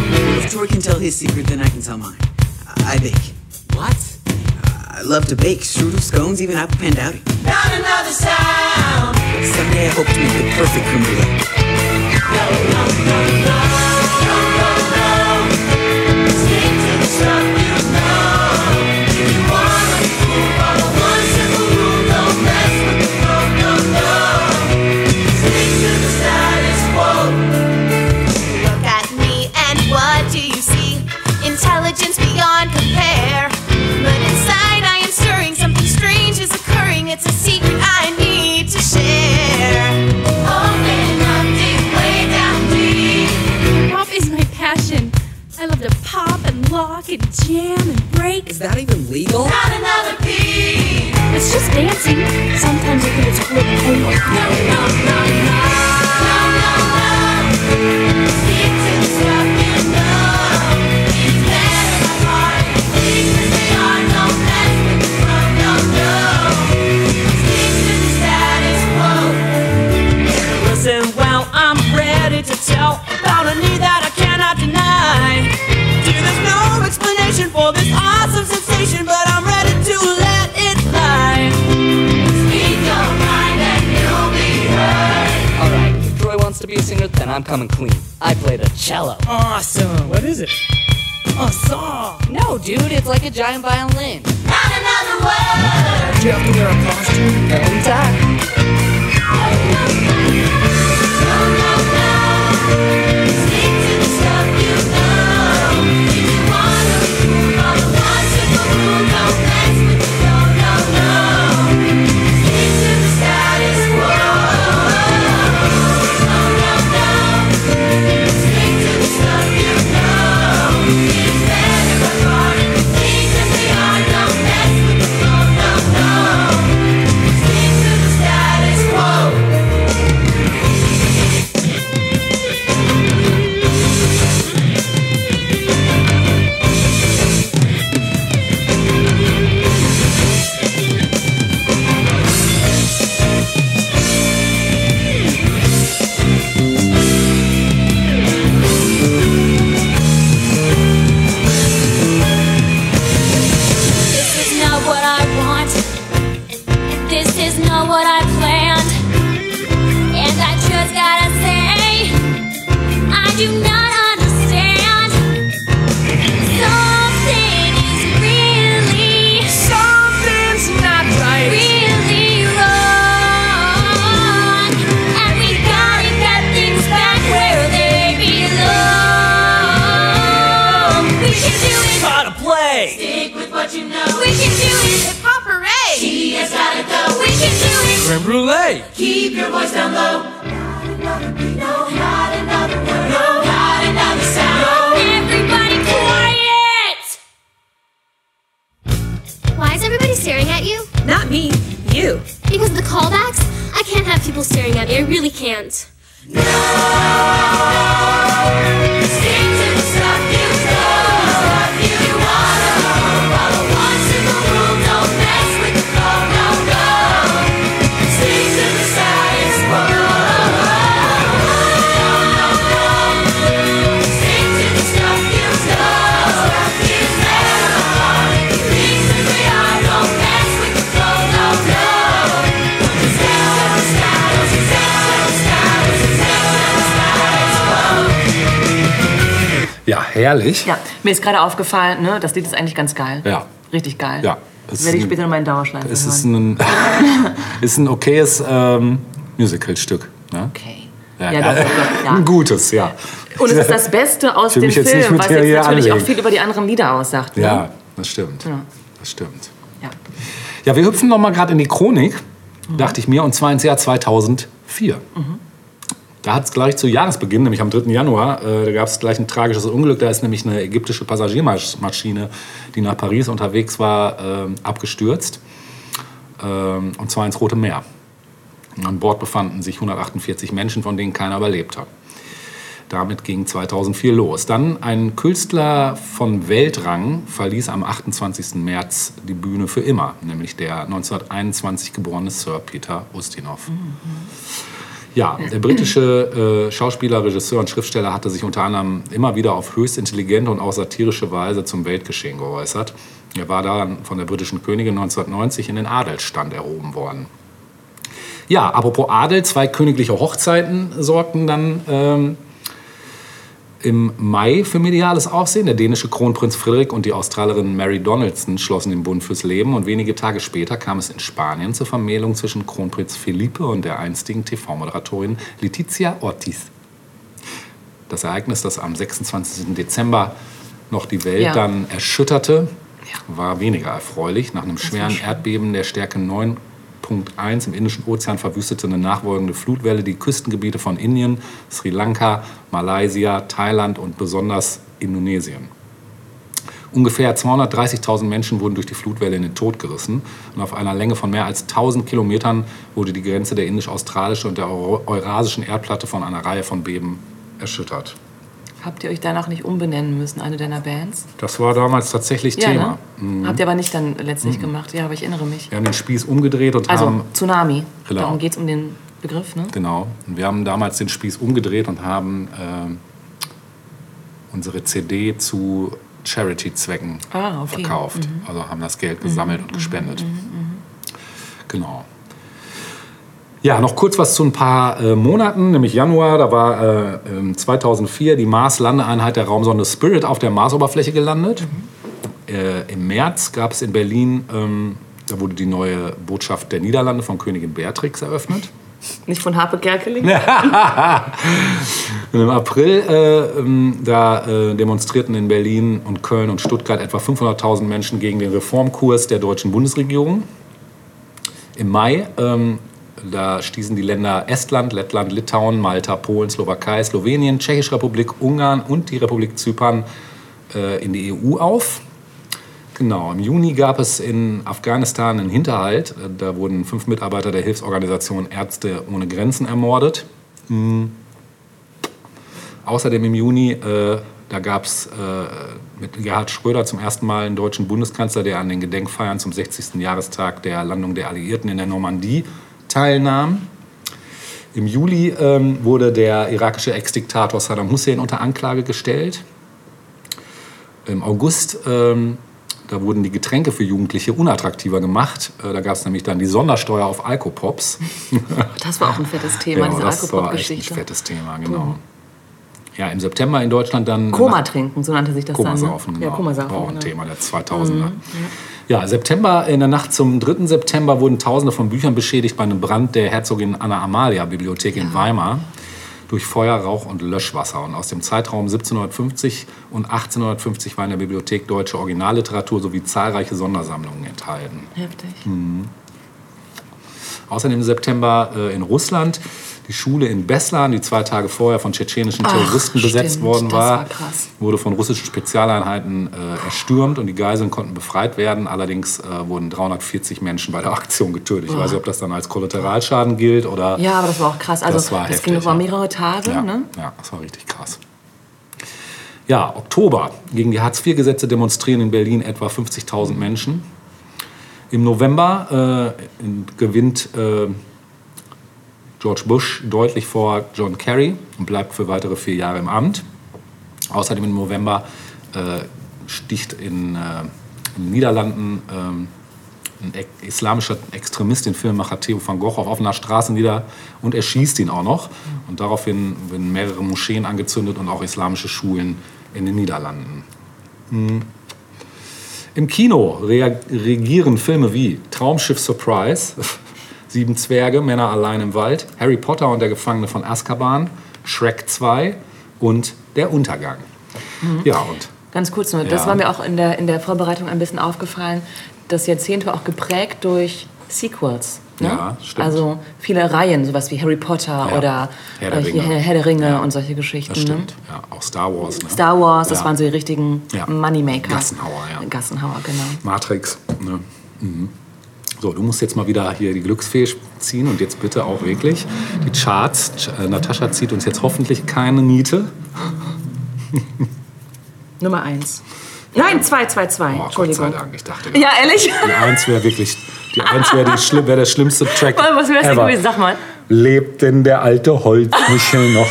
If Troy can tell his secret, then I can tell mine. I bake. What? I love to bake strudel, scones, even apple pandowdy. Not another sound. Someday I hope to make the perfect creme brulee. Stick to the stuff and jam and break. Is that even legal? Not another beat. It's just dancing. Sometimes I think it's quite homework. No, no, no, no. No, no, no. Stick no for this awesome sensation, but I'm ready to let it fly. Speak your mind and you'll be heard. Alright, if Troy wants to be a singer, then I'm coming clean. I played a cello. Awesome. What is it? A saw. No, dude, it's like a giant violin. Not another word. Do you have to wear a costume? Every time. No, no, no. Yeah. Ja, herrlich. Ja, mir ist gerade aufgefallen, ne, das Lied ist eigentlich ganz geil. Ja. Richtig geil. Ja, es Werde ich später nochmal in Dauerschleife Es ist ein, ist ein okayes ähm, Musicalstück. Ne? Okay. Ja, Ja, doch, doch, doch, ja. Ein gutes, ja. Und es ist das Beste aus dem Film, was jetzt natürlich auch anlegen. viel über die anderen Lieder aussagt. Ne? Ja, das stimmt. Ja. Das stimmt. Ja. Ja, wir hüpfen noch mal gerade in die Chronik, dachte ich mir, und zwar ins Jahr 2004. Da hat es gleich zu Jahresbeginn, nämlich am 3. Januar, äh, da gab es gleich ein tragisches Unglück. Da ist nämlich eine ägyptische Passagiermaschine, die nach Paris unterwegs war, ähm, abgestürzt. Ähm, und zwar ins Rote Meer. An Bord befanden sich 148 Menschen, von denen keiner überlebt hat. Damit ging 2004 los. Dann ein Künstler von Weltrang verließ am 28. März die Bühne für immer, nämlich der 1921 geborene Sir Peter Ustinov. Ja, der britische äh, Schauspieler, Regisseur und Schriftsteller hatte sich unter anderem immer wieder auf höchst intelligente und auch satirische Weise zum Weltgeschehen geäußert. Er war dann von der britischen Königin 1990 in den Adelsstand erhoben worden. Ja, apropos Adel, zwei königliche Hochzeiten sorgten dann ähm, im Mai für mediales Aufsehen. Der dänische Kronprinz Friedrich und die Australerin Mary Donaldson schlossen den Bund fürs Leben und wenige Tage später kam es in Spanien zur Vermählung zwischen Kronprinz Felipe und der einstigen TV-Moderatorin Letizia Ortiz. Das Ereignis, das am 26. Dezember noch die Welt Ja. dann erschütterte, war weniger erfreulich. Nach einem schweren Erdbeben der Stärke 9.1 im Indischen Ozean verwüstete eine nachfolgende Flutwelle die Küstengebiete von Indien, Sri Lanka, Malaysia, Thailand und besonders Indonesien. Ungefähr 230.000 Menschen wurden durch die Flutwelle in den Tod gerissen. Und auf einer Länge von mehr als 1000 Kilometern wurde die Grenze der indisch-australischen und der eurasischen Erdplatte von einer Reihe von Beben erschüttert. Habt ihr euch danach nicht umbenennen müssen, eine deiner Bands? Das war damals tatsächlich Thema. Ne? Habt ihr aber nicht dann letztlich gemacht. Ja, aber ich erinnere mich. Wir haben den Spieß umgedreht und Also haben Tsunami. Genau. Darum geht es um den Begriff, ne? Genau. Und wir haben damals den Spieß umgedreht und haben ähm, unsere CD zu Charity-Zwecken Ah, okay. verkauft. Also haben das Geld gesammelt und gespendet. Genau. Ja, noch kurz was zu ein paar äh, Monaten, nämlich Januar, da war äh, ähm, 2004 die Mars-Landeeinheit der Raumsonde Spirit auf der Marsoberfläche gelandet. Äh, Im März gab es in Berlin, ähm, da wurde die neue Botschaft der Niederlande von Königin Beatrix eröffnet. Nicht von Harpe Kerkeling? Und im April äh, ähm, da äh, demonstrierten in Berlin und Köln und Stuttgart etwa 500.000 Menschen gegen den Reformkurs der deutschen Bundesregierung. Im Mai ähm, da stießen die Länder Estland, Lettland, Litauen, Malta, Polen, Slowakei, Slowenien, Tschechische Republik, Ungarn und die Republik Zypern äh, in die EU auf. Genau, im Juni gab es in Afghanistan einen Hinterhalt. Äh, Da wurden fünf Mitarbeiter der Hilfsorganisation Ärzte ohne Grenzen ermordet. Mm. Außerdem im Juni, äh, da gab es äh, mit Gerhard Schröder zum ersten Mal einen deutschen Bundeskanzler, der an den Gedenkfeiern zum 60. Jahrestag der Landung der Alliierten in der Normandie teilnahm. Im Juli ähm, wurde der irakische Ex-Diktator Saddam Hussein unter Anklage gestellt. Im August, ähm, da wurden die Getränke für Jugendliche unattraktiver gemacht. Äh, da gab es nämlich dann die Sondersteuer auf Alkopops. Das war auch ein fettes Thema, diese das war echt ein fettes Thema, genau. Ja, im September in Deutschland dann... Koma trinken, so nannte sich das Komasaufen, dann. genau. Ne? Ja, Komasaufen. War auch ein genau. Thema der 2000er. Ja, September, in der Nacht zum 3. September wurden Tausende von Büchern beschädigt bei einem Brand der Herzogin Anna Amalia Bibliothek in Weimar durch Feuer, Rauch und Löschwasser. Und aus dem Zeitraum 1750 und 1850 war in der Bibliothek deutsche Originalliteratur sowie zahlreiche Sondersammlungen enthalten. Heftig. Hm. Außerdem im September äh, in Russland die Schule in Beslan, die zwei Tage vorher von tschetschenischen Ach, Terroristen besetzt stimmt, worden war, war wurde von russischen Spezialeinheiten äh, erstürmt und die Geiseln konnten befreit werden. Allerdings äh, wurden 340 Menschen bei der Aktion getötet. Ich weiß nicht, ob das dann als Kollateralschaden gilt oder. Ja, aber das war auch krass. Also Das war das ging heftig, über ja. mehrere Tage. Ja, Ne? ja, das war richtig krass. Ja, Oktober. Gegen die Hartz-IV-Gesetze demonstrieren in Berlin etwa 50.000 Menschen. Im November äh, in- gewinnt äh, George Bush deutlich vor John Kerry und bleibt für weitere vier Jahre im Amt. Außerdem im November äh, sticht in, äh, in den Niederlanden ähm, ein islamischer Extremist, den Filmemacher Theo van Gogh, auf offener Straße nieder und erschießt ihn auch noch. Und daraufhin werden mehrere Moscheen angezündet und auch islamische Schulen in den Niederlanden. Hm. Im Kino rea- regieren Filme wie Traumschiff Surprise, Sieben Zwerge, Männer allein im Wald, Harry Potter und der Gefangene von Azkaban, Shrek 2 und Der Untergang. Ja, und Ganz kurz nur, das Ja. war mir auch in der, in der Vorbereitung ein bisschen aufgefallen. Das Jahrzehnt war auch geprägt durch Sequels. Ne? Ja, stimmt. Also viele Reihen, sowas wie Harry Potter Ja. oder Herr der Ringe. Herr der Ringe Ja. und solche Geschichten. das stimmt. Ja, auch Star Wars. Ne? Ne? Star Wars, das waren so die richtigen. Moneymaker. Gassenhauer, ja. Gassenhauer, genau. Matrix. Ne? Mhm. So, du musst jetzt mal wieder hier die Glücksfee ziehen und jetzt bitte auch wirklich die Charts. Ch- äh, Natascha zieht uns jetzt hoffentlich keine Niete. Nummer eins. Nein, zwei, zwei, zwei. Oh, Gott sei Entschuldigung. Dank, ich dachte, Ja, ehrlich? die Eins wäre wirklich, die Eins wäre die schlimm, wär der schlimmste Track Was wäre das denn gewesen? Sag mal. Lebt denn der alte Holzmichel noch?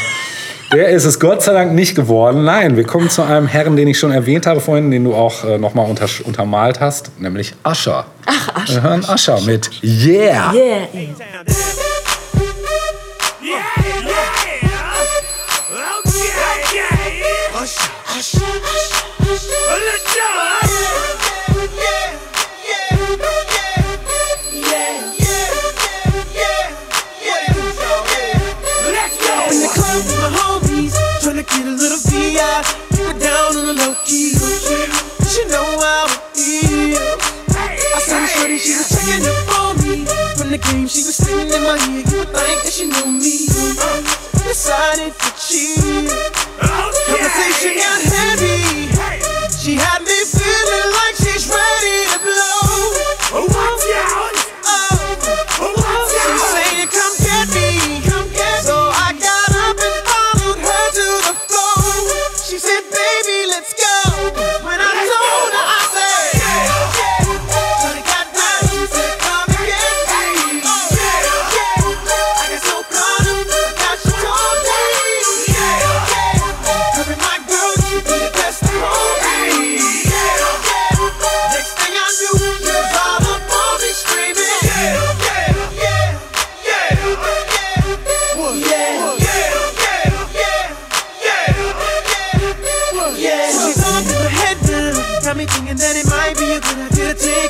Der ist es Gott sei Dank nicht geworden. Nein, wir kommen zu einem Herrn, den ich schon erwähnt habe vorhin, den du auch äh, nochmal unter, untermalt hast, nämlich Ascher. Ach, Ascher. Wir hören Ascher mit Yeah. Yeah. In little VI. Keep it down on the low key. She know how it is. I saw the shorty, she was checking up on me. From the game, she was singing in my ear. You would think that she knew me. Decided to cheat. Conversation got heavy. She had me feeling like she's ready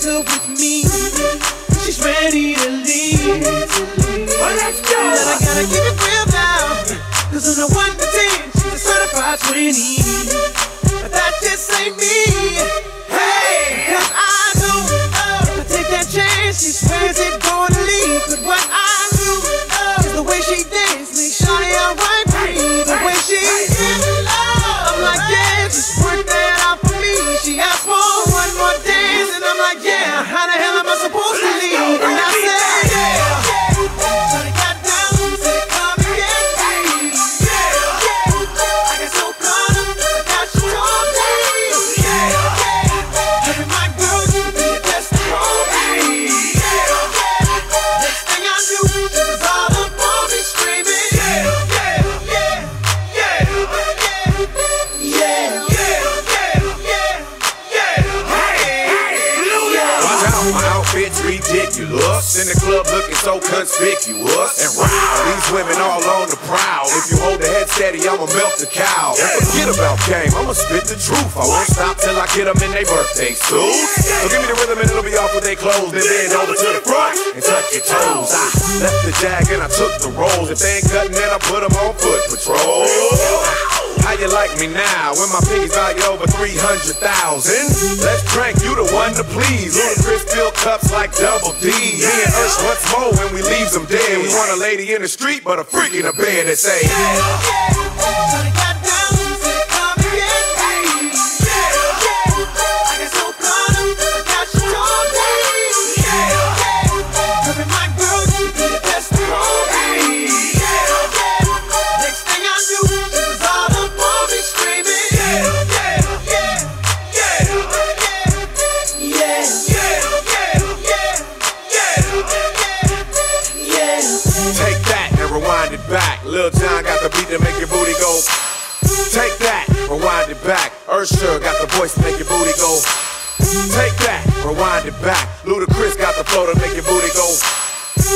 her with me. She's ready to leave. Well, let's go. But I gotta keep it real now. Cause on a 1 to 10, she's a certified 20. But that just ain't me. Hey! Like, yeah, get them in their birthday suits. So give me the rhythm and it'll be off with their clothes. Then bend over to the front and touch your toes. I left the jag and I took the rolls. If they ain't cutting, then I put them on foot patrol. How you like me now when my piggy's value over 300,000? Let's drink, you the one to please. Ludacris fill cups like double D. Me and Ursh once more when we leaves them dead. We want a lady in the street, but a freak in the bed that say, Ursher got the voice to make your booty go. Take that, rewind it back. Ludacris got the flow to make your booty go.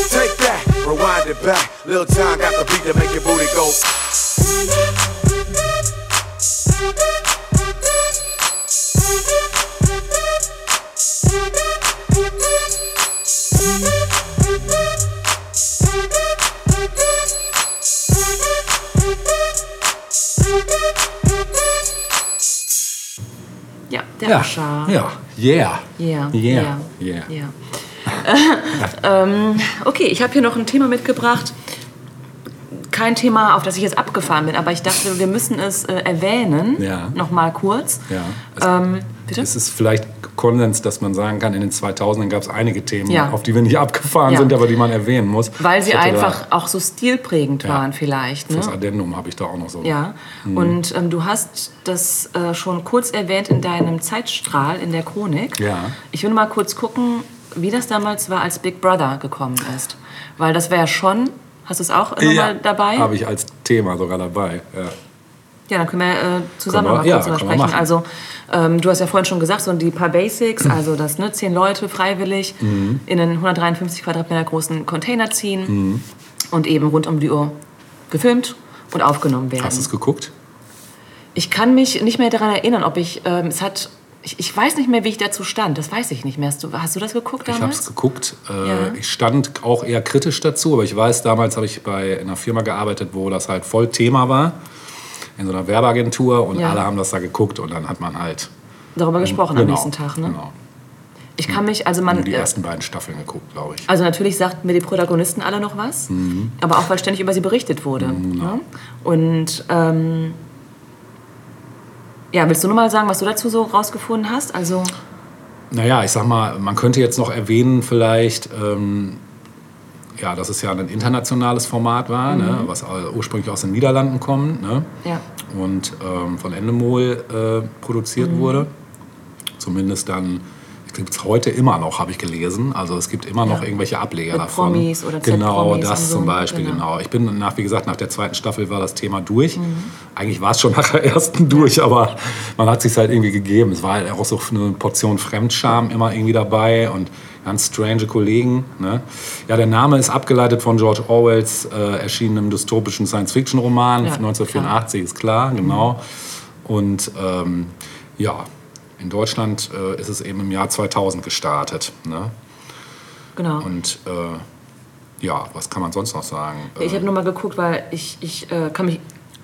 Take that, rewind it back. Lil John got the beat to make your booty go. Ja, der Ja, ja, yeah. Yeah, Yeah, yeah, ähm, okay, ich habe hier noch ein Thema mitgebracht. Kein Thema, auf das ich jetzt abgefahren bin, aber ich dachte, wir müssen es äh, erwähnen. Ja. Noch mal kurz. Ja. Ähm, bitte? es ist vielleicht Konsens, dass man sagen kann, in den 2000ern gab es einige Themen, Ja. auf die wir nicht abgefahren Ja. sind, aber die man erwähnen muss. Weil sie einfach auch so stilprägend Ja. waren vielleicht. Ne? fürs Addendum habe ich da auch noch so. Ja, Mhm. und ähm, du hast das äh, schon kurz erwähnt in deinem Zeitstrahl in der Chronik. Ja. Ich will mal kurz gucken, wie das damals war, als Big Brother gekommen ist. Weil das wäre ja schon, hast du es auch Ja, nochmal dabei? Habe ich als Thema sogar dabei. Ja. Ja, dann können wir äh, zusammen Können wir- mal ja, kurz wir sprechen. Also, ähm, du hast ja vorhin schon gesagt, so die paar Basics, also das ne, zehn Leute freiwillig Mhm. in einen 153 Quadratmeter großen Container ziehen Mhm. und eben rund um die Uhr gefilmt und aufgenommen werden. Hast du es geguckt? Ich kann mich nicht mehr daran erinnern, ob ich, ähm, es hat, ich, ich weiß nicht mehr, wie ich dazu stand. Das weiß ich nicht mehr. Hast du, hast du das geguckt Ich habe damals? es geguckt. Äh, Ja. Ich stand auch eher kritisch dazu, aber ich weiß, damals habe ich bei einer Firma gearbeitet, wo das halt voll Thema war. In so einer Werbeagentur und Ja. alle haben das da geguckt und dann hat man halt. Darüber gesprochen am Genau, nächsten Tag, ne? Genau. Ich kann mich, also man, Nur die äh, ersten beiden Staffeln geguckt, glaube ich. also natürlich sagten mir die Protagonisten alle noch was, Mhm. aber auch weil ständig über sie berichtet wurde. Ne? Und ähm, ja, willst du noch mal sagen, was du dazu so rausgefunden hast? Also Naja, ich sag mal, man könnte jetzt noch erwähnen, vielleicht, ähm, ja, dass es ja ein internationales Format war, Mhm. ne, was ursprünglich aus den Niederlanden kommt ne, ja, und ähm, von Endemol äh, produziert Mhm. wurde. Zumindest dann, ich gibt es heute immer noch, habe ich gelesen. Also es gibt immer noch Ja. irgendwelche Ableger Mit davon. Promis oder Genau, das so, zum Beispiel, genau. genau. Ich bin nach, wie gesagt, nach der zweiten Staffel war das Thema durch. Mhm. Eigentlich war es schon nach der ersten durch, aber man hat sich halt irgendwie gegeben. Es war halt auch so eine Portion Fremdscham immer irgendwie dabei und ganz strange Kollegen. Ne? Ja, der Name ist abgeleitet von George Orwells äh, erschienenem dystopischen Science-Fiction-Roman Ja, 1984, ist klar, genau. Und ähm, ja, In Deutschland äh, ist es eben im Jahr 2000 gestartet. Ne? Genau. Und äh, ja, was kann man sonst noch sagen? Ich Äh, habe nur mal geguckt, weil ich, ich äh, kann mich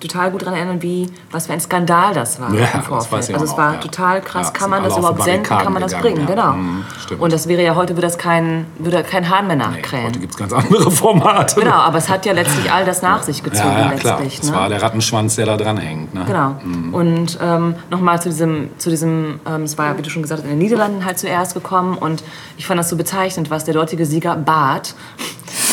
total gut daran erinnern, wie, was für ein Skandal das war Ja, im Vorfeld. auch also es war ja. total krass. Ja, kann man das überhaupt senden? Kann man das Barrikaden bringen? gegangen, Genau. Mhm. Und das wäre ja heute, würde das kein, würde kein Hahn mehr nachkrähen. heute gibt es ganz andere Formate. Genau, aber es hat ja letztlich all das nach sich gezogen ja, klar. letztlich. Das ne? war der Rattenschwanz, der da dran hängt. Ne? Genau. Mhm. Und ähm, nochmal zu diesem, zu diesem ähm, es war ja, wie du schon gesagt hast, in den Niederlanden halt zuerst gekommen. Und ich fand das so bezeichnend, was der dortige Sieger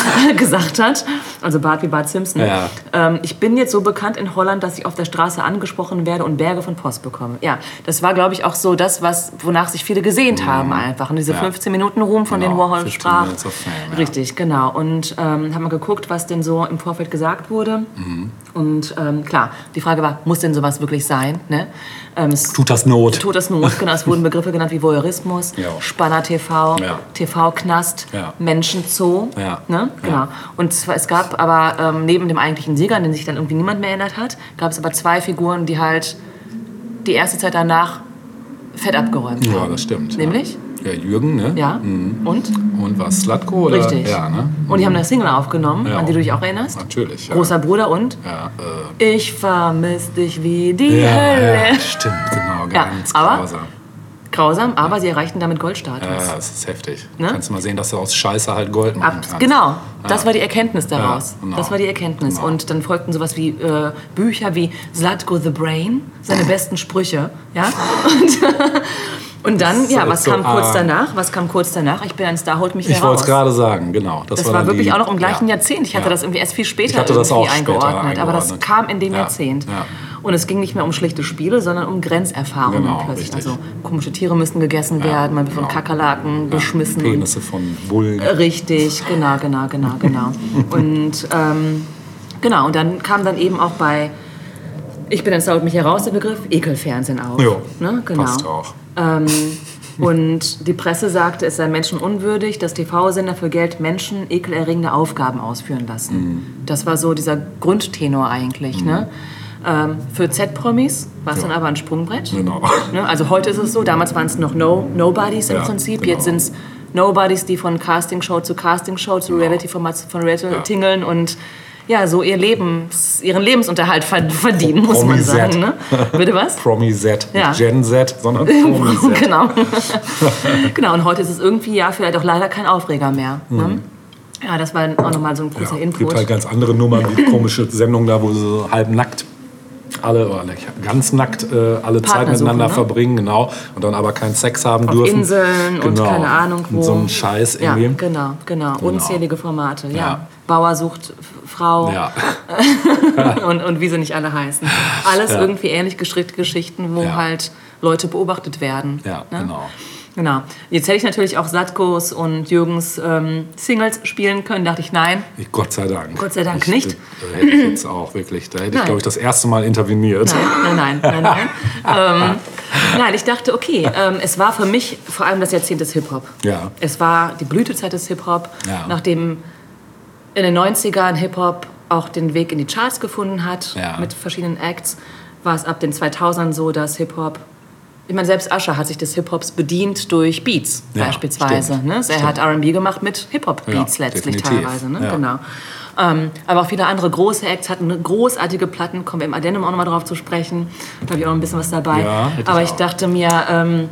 Gesagt hat. Also Bart wie Bart Simpson. Ja. Ähm, ich bin jetzt so bekannt in Holland, dass ich auf der Straße angesprochen werde und Berge von Post bekomme. Ja, das war, glaube ich, auch so das, was, wonach sich viele gesehnt haben einfach. Und diese Mhm. Ja. 15 Minuten Ruhm, von Genau, denen Warhol 15 sprach. Fame. Richtig, genau. Und ähm, haben wir geguckt, was denn so im Vorfeld gesagt wurde. Mhm. Und ähm, klar, die Frage war, muss denn sowas wirklich sein? Ne? Ähm, es Tut das Not? Tut das Not, genau. Es wurden Begriffe genannt wie Voyeurismus, Ja. Spanner TV, Ja. TV-Knast, Ja. Menschenzoo. Ja. Ne? Genau. Und zwar, es gab aber ähm, neben dem eigentlichen Sieger, an den sich dann irgendwie niemand mehr erinnert hat, gab es aber zwei Figuren, die halt die erste Zeit danach fett abgeräumt Ja, haben. das stimmt. Nämlich? Ja, Jürgen, ne? Ja. Mhm. Und? Und was? Slatko? Oder? Richtig. Ja, ne? Und die haben eine Single aufgenommen, Ja. an die du dich auch erinnerst. Natürlich. Ja. Großer Bruder und Ja, äh, Ich vermiss dich wie die ja, Hölle. ja, stimmt, genau. Ja, Ganz aber- grausam. Grausam, aber sie erreichten damit Goldstatus. Ja, das ist heftig. Ne? Kannst du mal sehen, dass du aus Scheiße halt Gold machen Ab, kannst. genau, das war die Erkenntnis daraus. Genau. Das war die Erkenntnis. Genau. Und dann folgten sowas wie äh, Bücher wie Zlatko the Brain, seine besten Sprüche. Ja? Und, und dann, Das ja, was so kam kurz arm. danach? Was kam kurz danach? Ich bin ein Star, holt mich Ich heraus. wollte es gerade sagen, genau. Das, Das war war wirklich die, auch noch im gleichen ja. Jahrzehnt. Ich hatte Ja. das irgendwie erst viel später Ich hatte das irgendwie auch später eingeordnet, aber das eingeordnet. kam in dem Ja, Jahrzehnt. ja. Und es ging nicht mehr um schlichte Spiele, sondern um Grenzerfahrungen Genau, plötzlich. richtig. Also komische Tiere müssten gegessen werden, man wird von Kakerlaken beschmissen. und- Penisse von Bullen. Richtig, genau, genau, genau, genau. und ähm, genau, und dann kam dann eben auch bei Ich bin entzaubert mich heraus der Begriff Ekelfernsehen auf. Jo, ne? genau. passt auch. Ähm, und die Presse sagte, es sei menschenunwürdig, dass TV-Sender für Geld Menschen ekelerregende Aufgaben ausführen lassen. Mhm. Das war so dieser Grundtenor eigentlich. Ne? Ähm, für Z-Promis war es dann aber ein Sprungbrett. Genau. Ne? Also heute ist es so, damals waren es noch no Nobodies im Ja, Prinzip, genau. jetzt sind es Nobodies, die von Castingshow zu Castingshow zu Reality-Format zu- von Reality Ja. tingeln und ja, so ihr Lebens, ihren Lebensunterhalt ver- verdienen, muss man sagen. Ne? Bitte was? Promi Z. Ja. Nicht Gen Z, sondern Promi Z. genau. genau, und heute ist es irgendwie ja vielleicht auch leider kein Aufreger mehr. Ne? Ja, das war auch nochmal so ein großer Mhm. Ja, Input. gibt halt ganz andere Nummern, wie komische Sendungen da, wo sie so halb nackt alle oder ganz nackt äh, alle Zeit miteinander ne? verbringen, genau, und dann aber keinen Sex haben Auf dürfen. Inseln und Genau. keine Ahnung wo. Und so ein Scheiß Ja, irgendwie. genau, genau. Unzählige Formate, ja. Ja. Bauer sucht Frau Ja. und, und wie sie nicht alle heißen. Alles Ja. irgendwie ähnlich gestrickte Geschichten, wo Ja. halt Leute beobachtet werden. Ja, ne? genau. Genau. Jetzt hätte ich natürlich auch Satkos und Jürgens ähm, Singles spielen können. Dachte ich, nein. Ich, Gott sei Dank. Gott sei Dank ich, nicht. Da hätte ich jetzt auch wirklich, da hätte ich, Nein. glaube ich, das erste Mal interveniert. Nein, nein, nein, nein. nein. ähm, nein, ich dachte, okay, ähm, es war für mich vor allem das Jahrzehnt des Hip-Hop. Ja. Es war die Blütezeit des Hip-Hop, Ja. nachdem in den 90ern Hip-Hop auch den Weg in die Charts gefunden hat Ja. mit verschiedenen Acts, war es ab den 2000ern so, dass Hip-Hop ich meine, selbst Usher hat sich des Hip-Hops bedient durch Beats Ja, beispielsweise. stimmt, Ne? Er stimmt. hat R&B gemacht mit Hip-Hop-Beats Ja, letztlich definitiv, teilweise. Ne? ja. Genau. Ähm, aber auch viele andere große Acts hatten großartige Platten. Kommen wir im Addendum auch nochmal drauf zu sprechen. Da habe ich auch noch ein bisschen was dabei. Ich aber ich auch. dachte mir, ähm,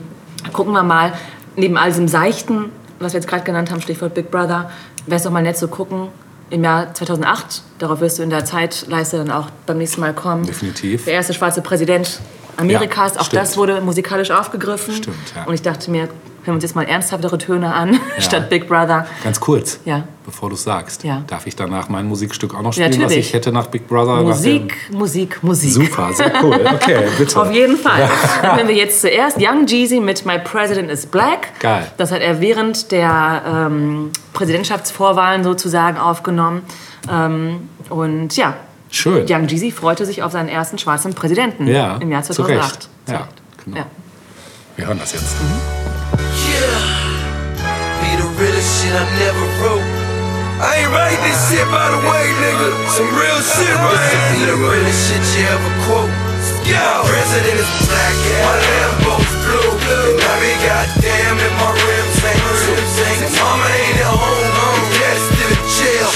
gucken wir mal, neben all diesem Seichten, was wir jetzt gerade genannt haben, Stichwort Big Brother, wäre es doch mal nett zu gucken, im Jahr 2008, darauf wirst du in der Zeitleiste dann auch beim nächsten Mal kommen, Definitiv. der erste schwarze Präsident Amerikas, Ja, auch stimmt. das wurde musikalisch aufgegriffen. Stimmt, ja. Und ich dachte mir, hören wir uns jetzt mal ernsthaftere Töne an, statt Big Brother. Ganz kurz, Ja. bevor du es sagst. Ja. Darf ich danach mein Musikstück auch noch Ja, spielen, was natürlich. ich hätte nach Big Brother? Musik, Musik, Musik. Super, sehr cool. Okay, bitte. Auf jeden Fall. Dann hören wir jetzt zuerst Young Jeezy mit My President is Black. Geil. Das hat er während der ähm, Präsidentschaftsvorwahlen sozusagen aufgenommen. Ähm, und ja, Schön. Young Jeezy freute sich auf seinen ersten schwarzen Präsidenten Ja, im Jahr zu 2008. Recht. Ja, genau. Ja. Wir hören das jetzt. The realest shit I never wrote. I ain't write this shit by the way, nigga. Some real shit, right? Be the realest shit you ever quote. Yeah. President is black, my Lambo's blue. And I be goddamn if my rims ain't sing. Mama ain't at home,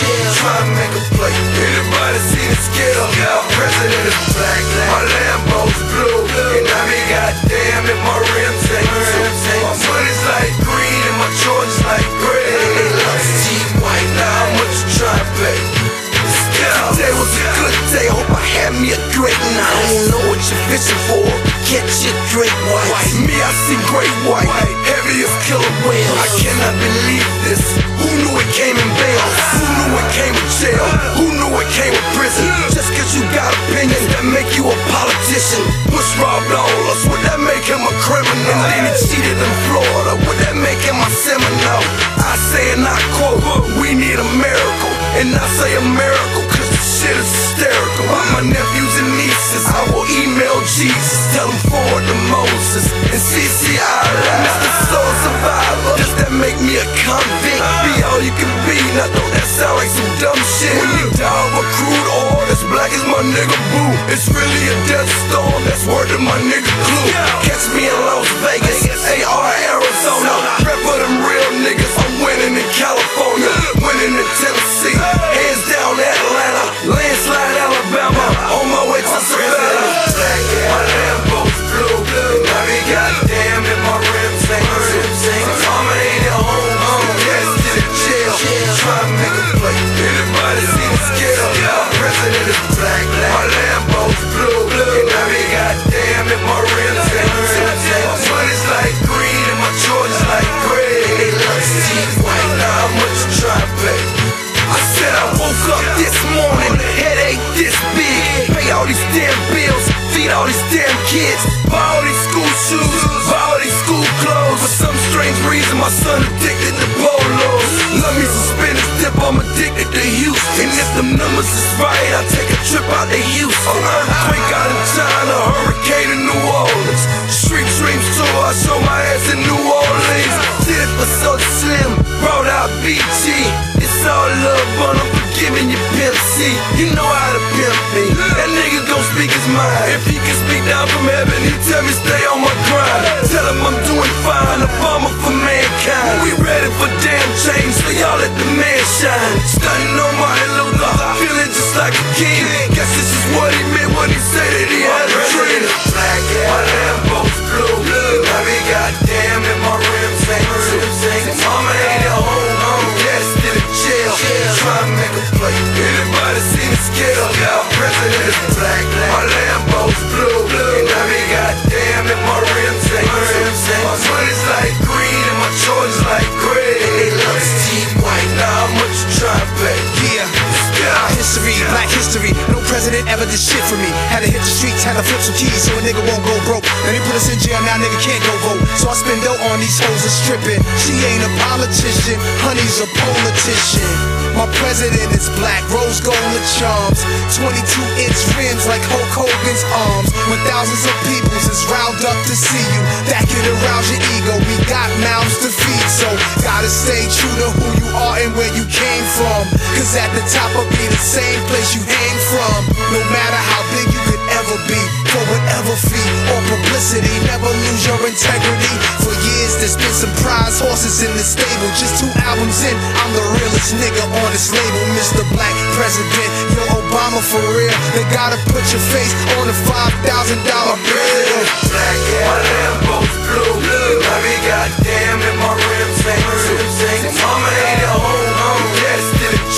jail. Trying make a play. Anybody see the scale? Yeah, president is black. My Lambo's blue. And I be goddamn if my rims ain't sing. My money's like green and my George's like gray. They love Steve White. Now how much you trying to pay? Today was a good day, hope I had me a great night. I don't know what you're fishing for, catch your great white. Me, I see great white, heavy as killer whale. I cannot believe this. Who knew it came in came with jail? Who knew it came with prison? Just cause you got opinions that make you a politician. Robbed all us, would that make him a criminal? And then he cheated in Florida, would that make him a Seminole? I say and I quote, we need a miracle. And I say a miracle shit is hysterical. My nephews and nieces, I will email Jesus, tell him forward to Moses. And CC Allah, Mr. Soul Survivor. Does that make me a convict? Be all you can be, now don't that sound like some dumb shit? When you die of a crude oil that's black as my nigga Boo, it's really a death storm, that's word to my nigga Clue. Catch me in Las Vegas, AR Arizona. Rep for them real niggas, I'm winning in California, winning in Tennessee, hands down Atlanta, landslide Alabama, on my way to Savannah. My Lambo's blue, and I be goddamn if my rims. Ain't too all these damn bills, feed all these damn kids, buy all these school shoes, buy all these school clothes. For some strange reason, my son addicted to polos. Love me some spinach dip, I'm addicted to Houston. And if them numbers is right, I'll take a trip out to Houston. Oh, uh-huh. Earthquake out in China, hurricane in New Orleans. Street dreams tour, I show my ass in New Orleans. Did it for so slim, brought out BG. All love, but I'm forgiving you, Pimp C. You know how to pimp me. That nigga gon' speak his mind. If he can speak down from heaven, he tell me stay on my grind. Tell him I'm doing fine, a bomber for mankind. We ready for damn change, so y'all let the man shine. Stunning on Martin Luther, feeling just like a king. Guess this is what he meant when he said that he had a dream. Black, my Lambo's blue. And I goddamn if my rims ain't too Mama ain't at home, jail. Trying to make a play. Anybody see the scale? My president is black, my Lambo's blue. And I be goddamn if my rims ain't too My money's like green and my George's like gray. And They love Steve White, now how much you try to pay? Yeah. History, black history. No president ever did shit for me. Had to hit the streets, had to flip some keys so a nigga won't go broke. Then they put us in jail, now nigga can't go vote. So I spend dough on these hoes and stripping. She ain't a politician, honey's a politician. My president is black, rose gold with charms. 22 inch rims like Hulk Hogan's arms. When thousands of peoples is riled up to see you, that could arouse your ego. We got mouths to feed, so gotta stay true to who you are and where you came from. Cause at the top will be the same place you hang from. No matter how big you could ever be, for whatever fee or publicity, never lose your integrity. For years, there's been some prize horses in the stable. Just two albums in, I'm the realest nigga on this label, Mr. Black President. Yo, Obama for real. They gotta put your face on a five thousand dollar bill. Black, my Lambo's blue. I be goddamn if my rims ain't Mama ain't at home,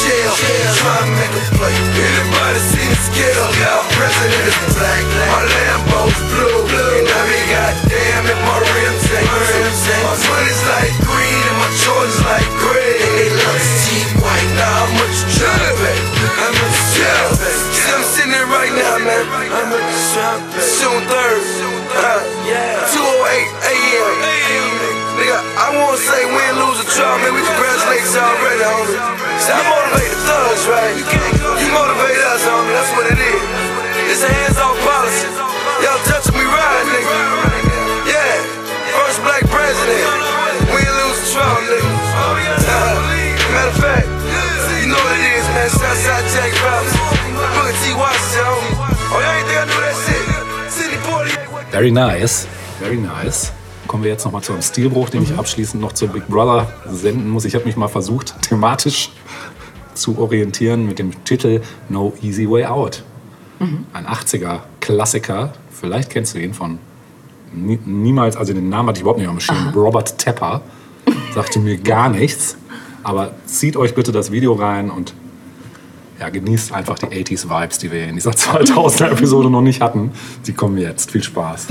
jail. Trying to make a play. Anybody see the scale? My president is black, my Lambo's blue. And I be goddamn if my rims ain't too My money's like green and my George's like gray. They love Steve White, now how much you tryna pay? How much you tryna pay? See, I'm sitting here right now, man. How much you tryna pay? June 3rd. Uh, 208 a.m. Nigga, I wanna say win, lose, or draw, man. We congratulate already, homie. See, I motivate the thugs, right? You motivate us, homie. That's what it is. It's a hands-off policy. Y'all touching me right, nigga. Yeah, first black president. Win, lose, or draw, nigga. Matter of fact, you know what it is, man. Southside Jack. Booker T. Washington, homie. Oh, y'all ain't think I knew that shit? City 48. Very nice, very nice. kommen wir jetzt nochmal zu einem Stilbruch, den ich abschließend noch zu Big Brother senden muss. Ich habe mich mal versucht, thematisch zu orientieren mit dem Titel No Easy Way Out. Mhm. Ein 80er-Klassiker. Vielleicht kennst du den von niemals, also den Namen hatte ich überhaupt nicht am Schirm. Robert Tepper sagte mir gar nichts. Aber zieht euch bitte das Video rein und ja, genießt einfach die 80s-Vibes, die wir in dieser 2000er-Episode noch nicht hatten. Die kommen jetzt. Viel Spaß.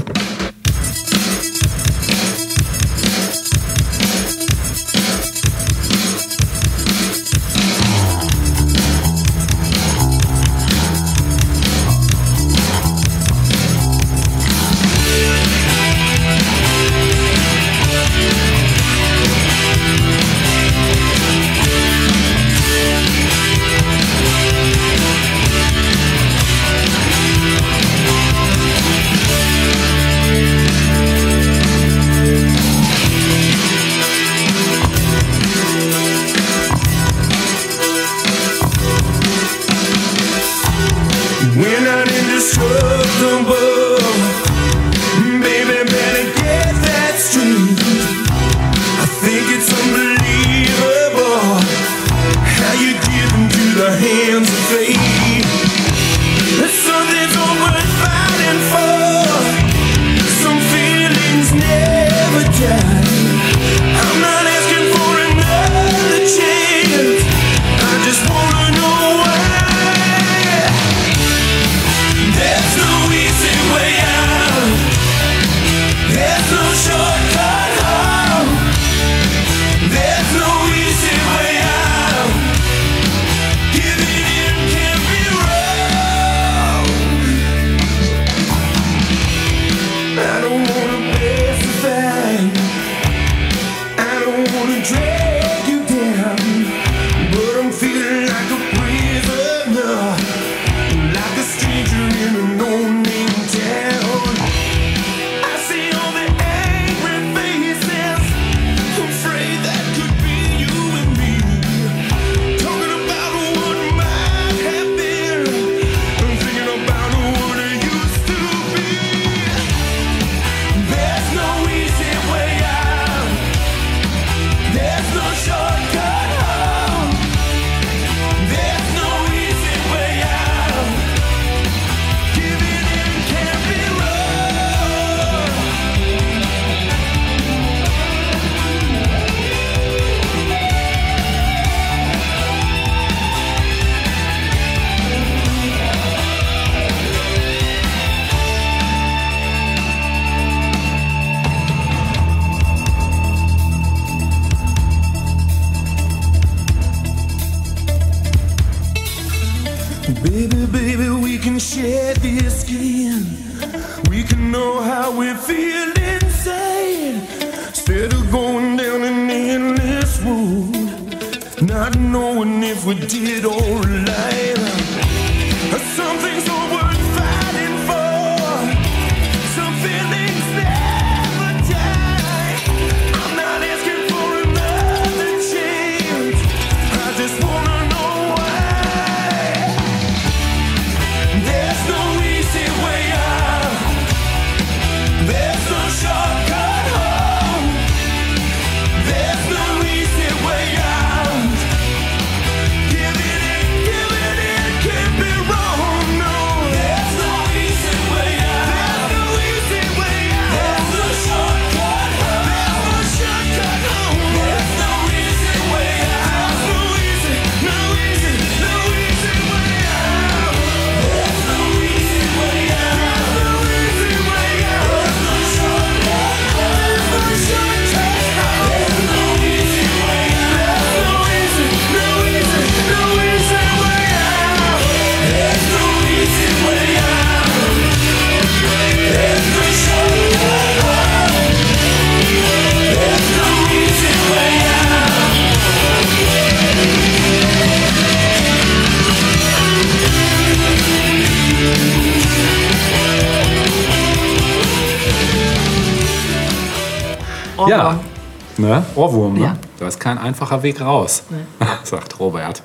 oder? Ohrwurm, ne? Ja. Da ist kein einfacher Weg raus, nee. sagt Robert.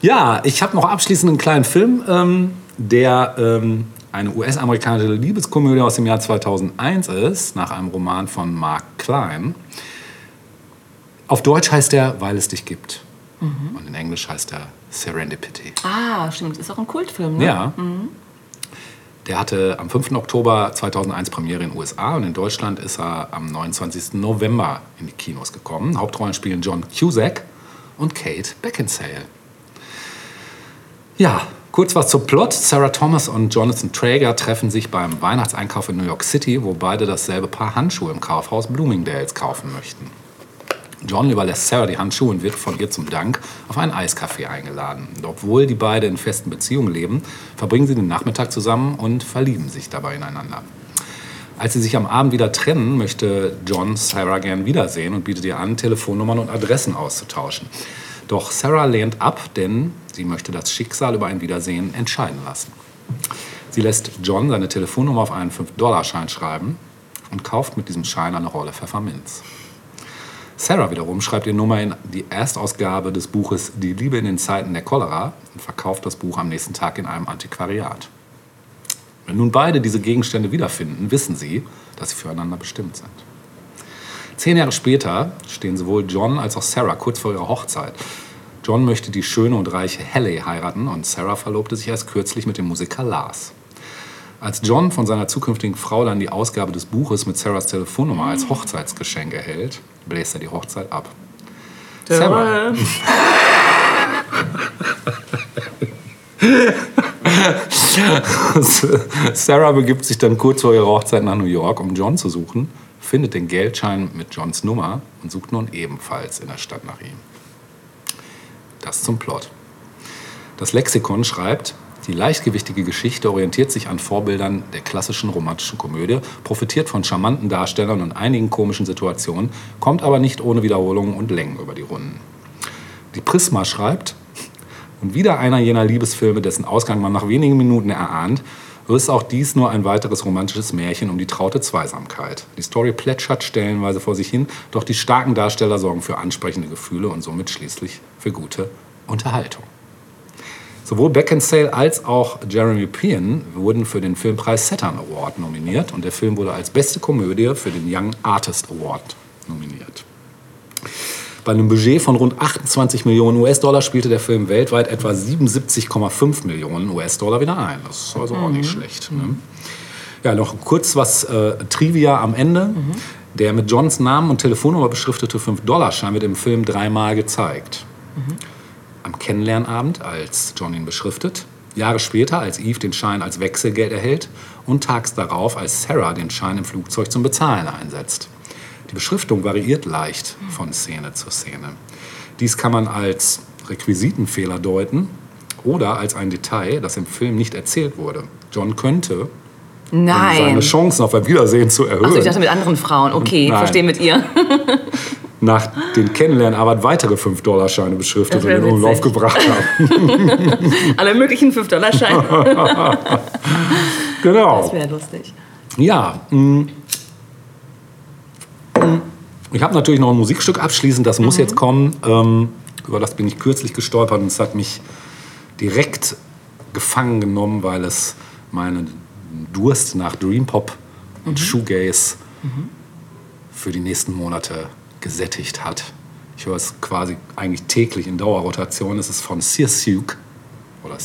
Ja, ich habe noch abschließend einen kleinen Film, ähm, der ähm, eine US-amerikanische Liebeskomödie aus dem Jahr 2001 ist, nach einem Roman von Mark Klein. Auf Deutsch heißt er Weil es dich gibt. Mhm. Und in Englisch heißt er Serendipity. Ah, stimmt. Ist auch ein Kultfilm, ne? Ja. Mhm. Der hatte am 5. Oktober 2001 Premiere in den USA und in Deutschland ist er am 29. November in die Kinos gekommen. Hauptrollen spielen John Cusack und Kate Beckinsale. Ja, kurz was zum Plot. Sarah Thomas und Jonathan Traeger treffen sich beim Weihnachtseinkauf in New York City, wo beide dasselbe Paar Handschuhe im Kaufhaus Bloomingdales kaufen möchten. John überlässt Sarah die Handschuhe und wird von ihr zum Dank auf einen Eiscafé eingeladen. Obwohl die beiden in festen Beziehungen leben, verbringen sie den Nachmittag zusammen und verlieben sich dabei ineinander. Als sie sich am Abend wieder trennen, möchte John Sarah gern wiedersehen und bietet ihr an, Telefonnummern und Adressen auszutauschen. Doch Sarah lehnt ab, denn sie möchte das Schicksal über ein Wiedersehen entscheiden lassen. Sie lässt John seine Telefonnummer auf einen 5-Dollar-Schein schreiben und kauft mit diesem Schein eine Rolle Pfefferminz. Sarah wiederum schreibt die Nummer in die Erstausgabe des Buches Die Liebe in den Zeiten der Cholera und verkauft das Buch am nächsten Tag in einem Antiquariat. Wenn nun beide diese Gegenstände wiederfinden, wissen sie, dass sie füreinander bestimmt sind. Zehn Jahre später stehen sowohl John als auch Sarah kurz vor ihrer Hochzeit. John möchte die schöne und reiche Haley heiraten und Sarah verlobte sich erst kürzlich mit dem Musiker Lars. Als John von seiner zukünftigen Frau dann die Ausgabe des Buches mit Sarahs Telefonnummer als Hochzeitsgeschenk erhält, bläst er die Hochzeit ab. Sarah. Sarah begibt sich dann kurz vor ihrer Hochzeit nach New York, um John zu suchen, findet den Geldschein mit Johns Nummer und sucht nun ebenfalls in der Stadt nach ihm. Das zum Plot. Das Lexikon schreibt, die leichtgewichtige Geschichte orientiert sich an Vorbildern der klassischen romantischen Komödie, profitiert von charmanten Darstellern und einigen komischen Situationen, kommt aber nicht ohne Wiederholungen und Längen über die Runden. Die Prisma schreibt, und wieder einer jener Liebesfilme, dessen Ausgang man nach wenigen Minuten erahnt, ist auch dies nur ein weiteres romantisches Märchen um die traute Zweisamkeit. Die Story plätschert stellenweise vor sich hin, doch die starken Darsteller sorgen für ansprechende Gefühle und somit schließlich für gute Unterhaltung. Sowohl Beckinsale als auch Jeremy Piven wurden für den Filmpreis Saturn Award nominiert und der Film wurde als beste Komödie für den Young Artist Award nominiert. Bei einem Budget von rund 28 Millionen US-Dollar spielte der Film weltweit etwa 77,5 Millionen US-Dollar wieder ein. Das ist also auch nicht schlecht. Ne? Ja, noch kurz was äh, Trivia am Ende. Der mit Johns Namen und Telefonnummer beschriftete 5-Dollar-Schein wird im Film dreimal gezeigt. Am Kennenlernabend, als John ihn beschriftet, Jahre später, als Eve den Schein als Wechselgeld erhält und tags darauf, als Sarah den Schein im Flugzeug zum Bezahlen einsetzt. Die Beschriftung variiert leicht von Szene zu Szene. Dies kann man als Requisitenfehler deuten oder als ein Detail, das im Film nicht erzählt wurde. John könnte, um Nein. seine Chancen auf ein Wiedersehen zu erhöhen, Achso, ich dachte mit anderen Frauen. Okay, Nein. verstehe mit ihr. nach den Kennenlernarbeit weitere 5-Dollar-Scheine beschriftet und in Umlauf witzig. gebracht haben. Alle möglichen 5-Dollar-Scheine. genau. Das wäre lustig. Ja. mm. Mm. Ich habe natürlich noch ein Musikstück abschließend, das muss jetzt kommen. Ähm, über das bin ich kürzlich gestolpert und es hat mich direkt gefangen genommen, weil es meinen Durst nach Dream Pop und Shoegaze für die nächsten Monate gesättigt hat. Ich höre es quasi eigentlich täglich in Dauerrotation. Es ist von Searsuke oder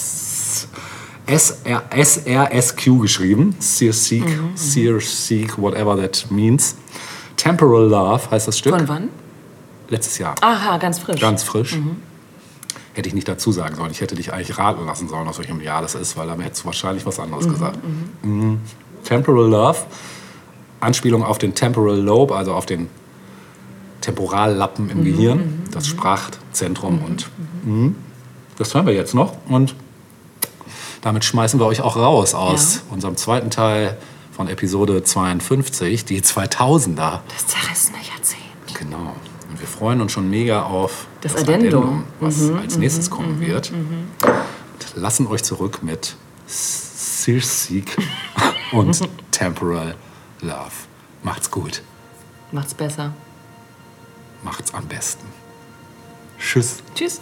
SRSQ geschrieben. Searsuke, Searsuke, whatever that means. Temporal Love heißt das Stück. Von wann? Letztes Jahr. Aha, ganz frisch. Ganz frisch. Hätte ich nicht dazu sagen sollen. Ich hätte dich eigentlich raten lassen sollen, aus welchem Jahr das ist, weil dann hättest du wahrscheinlich was anderes gesagt. Mhm. Temporal Love, Anspielung auf den Temporal Lobe, also auf den Temporallappen im Gehirn, das Sprachzentrum. Und mhm. das hören wir jetzt noch. Und damit schmeißen wir euch auch raus aus unserem zweiten Teil von Episode 52, die 2000er. Das zerrissene Jahrzehnt. Genau. Und wir freuen uns schon mega auf Das Addendum. was Mhm, als nächstes kommen wird. Und lassen euch zurück mit Searseek und Temporal Love. Macht's gut. Macht's besser. Macht's am besten. Tschüss. Tschüss.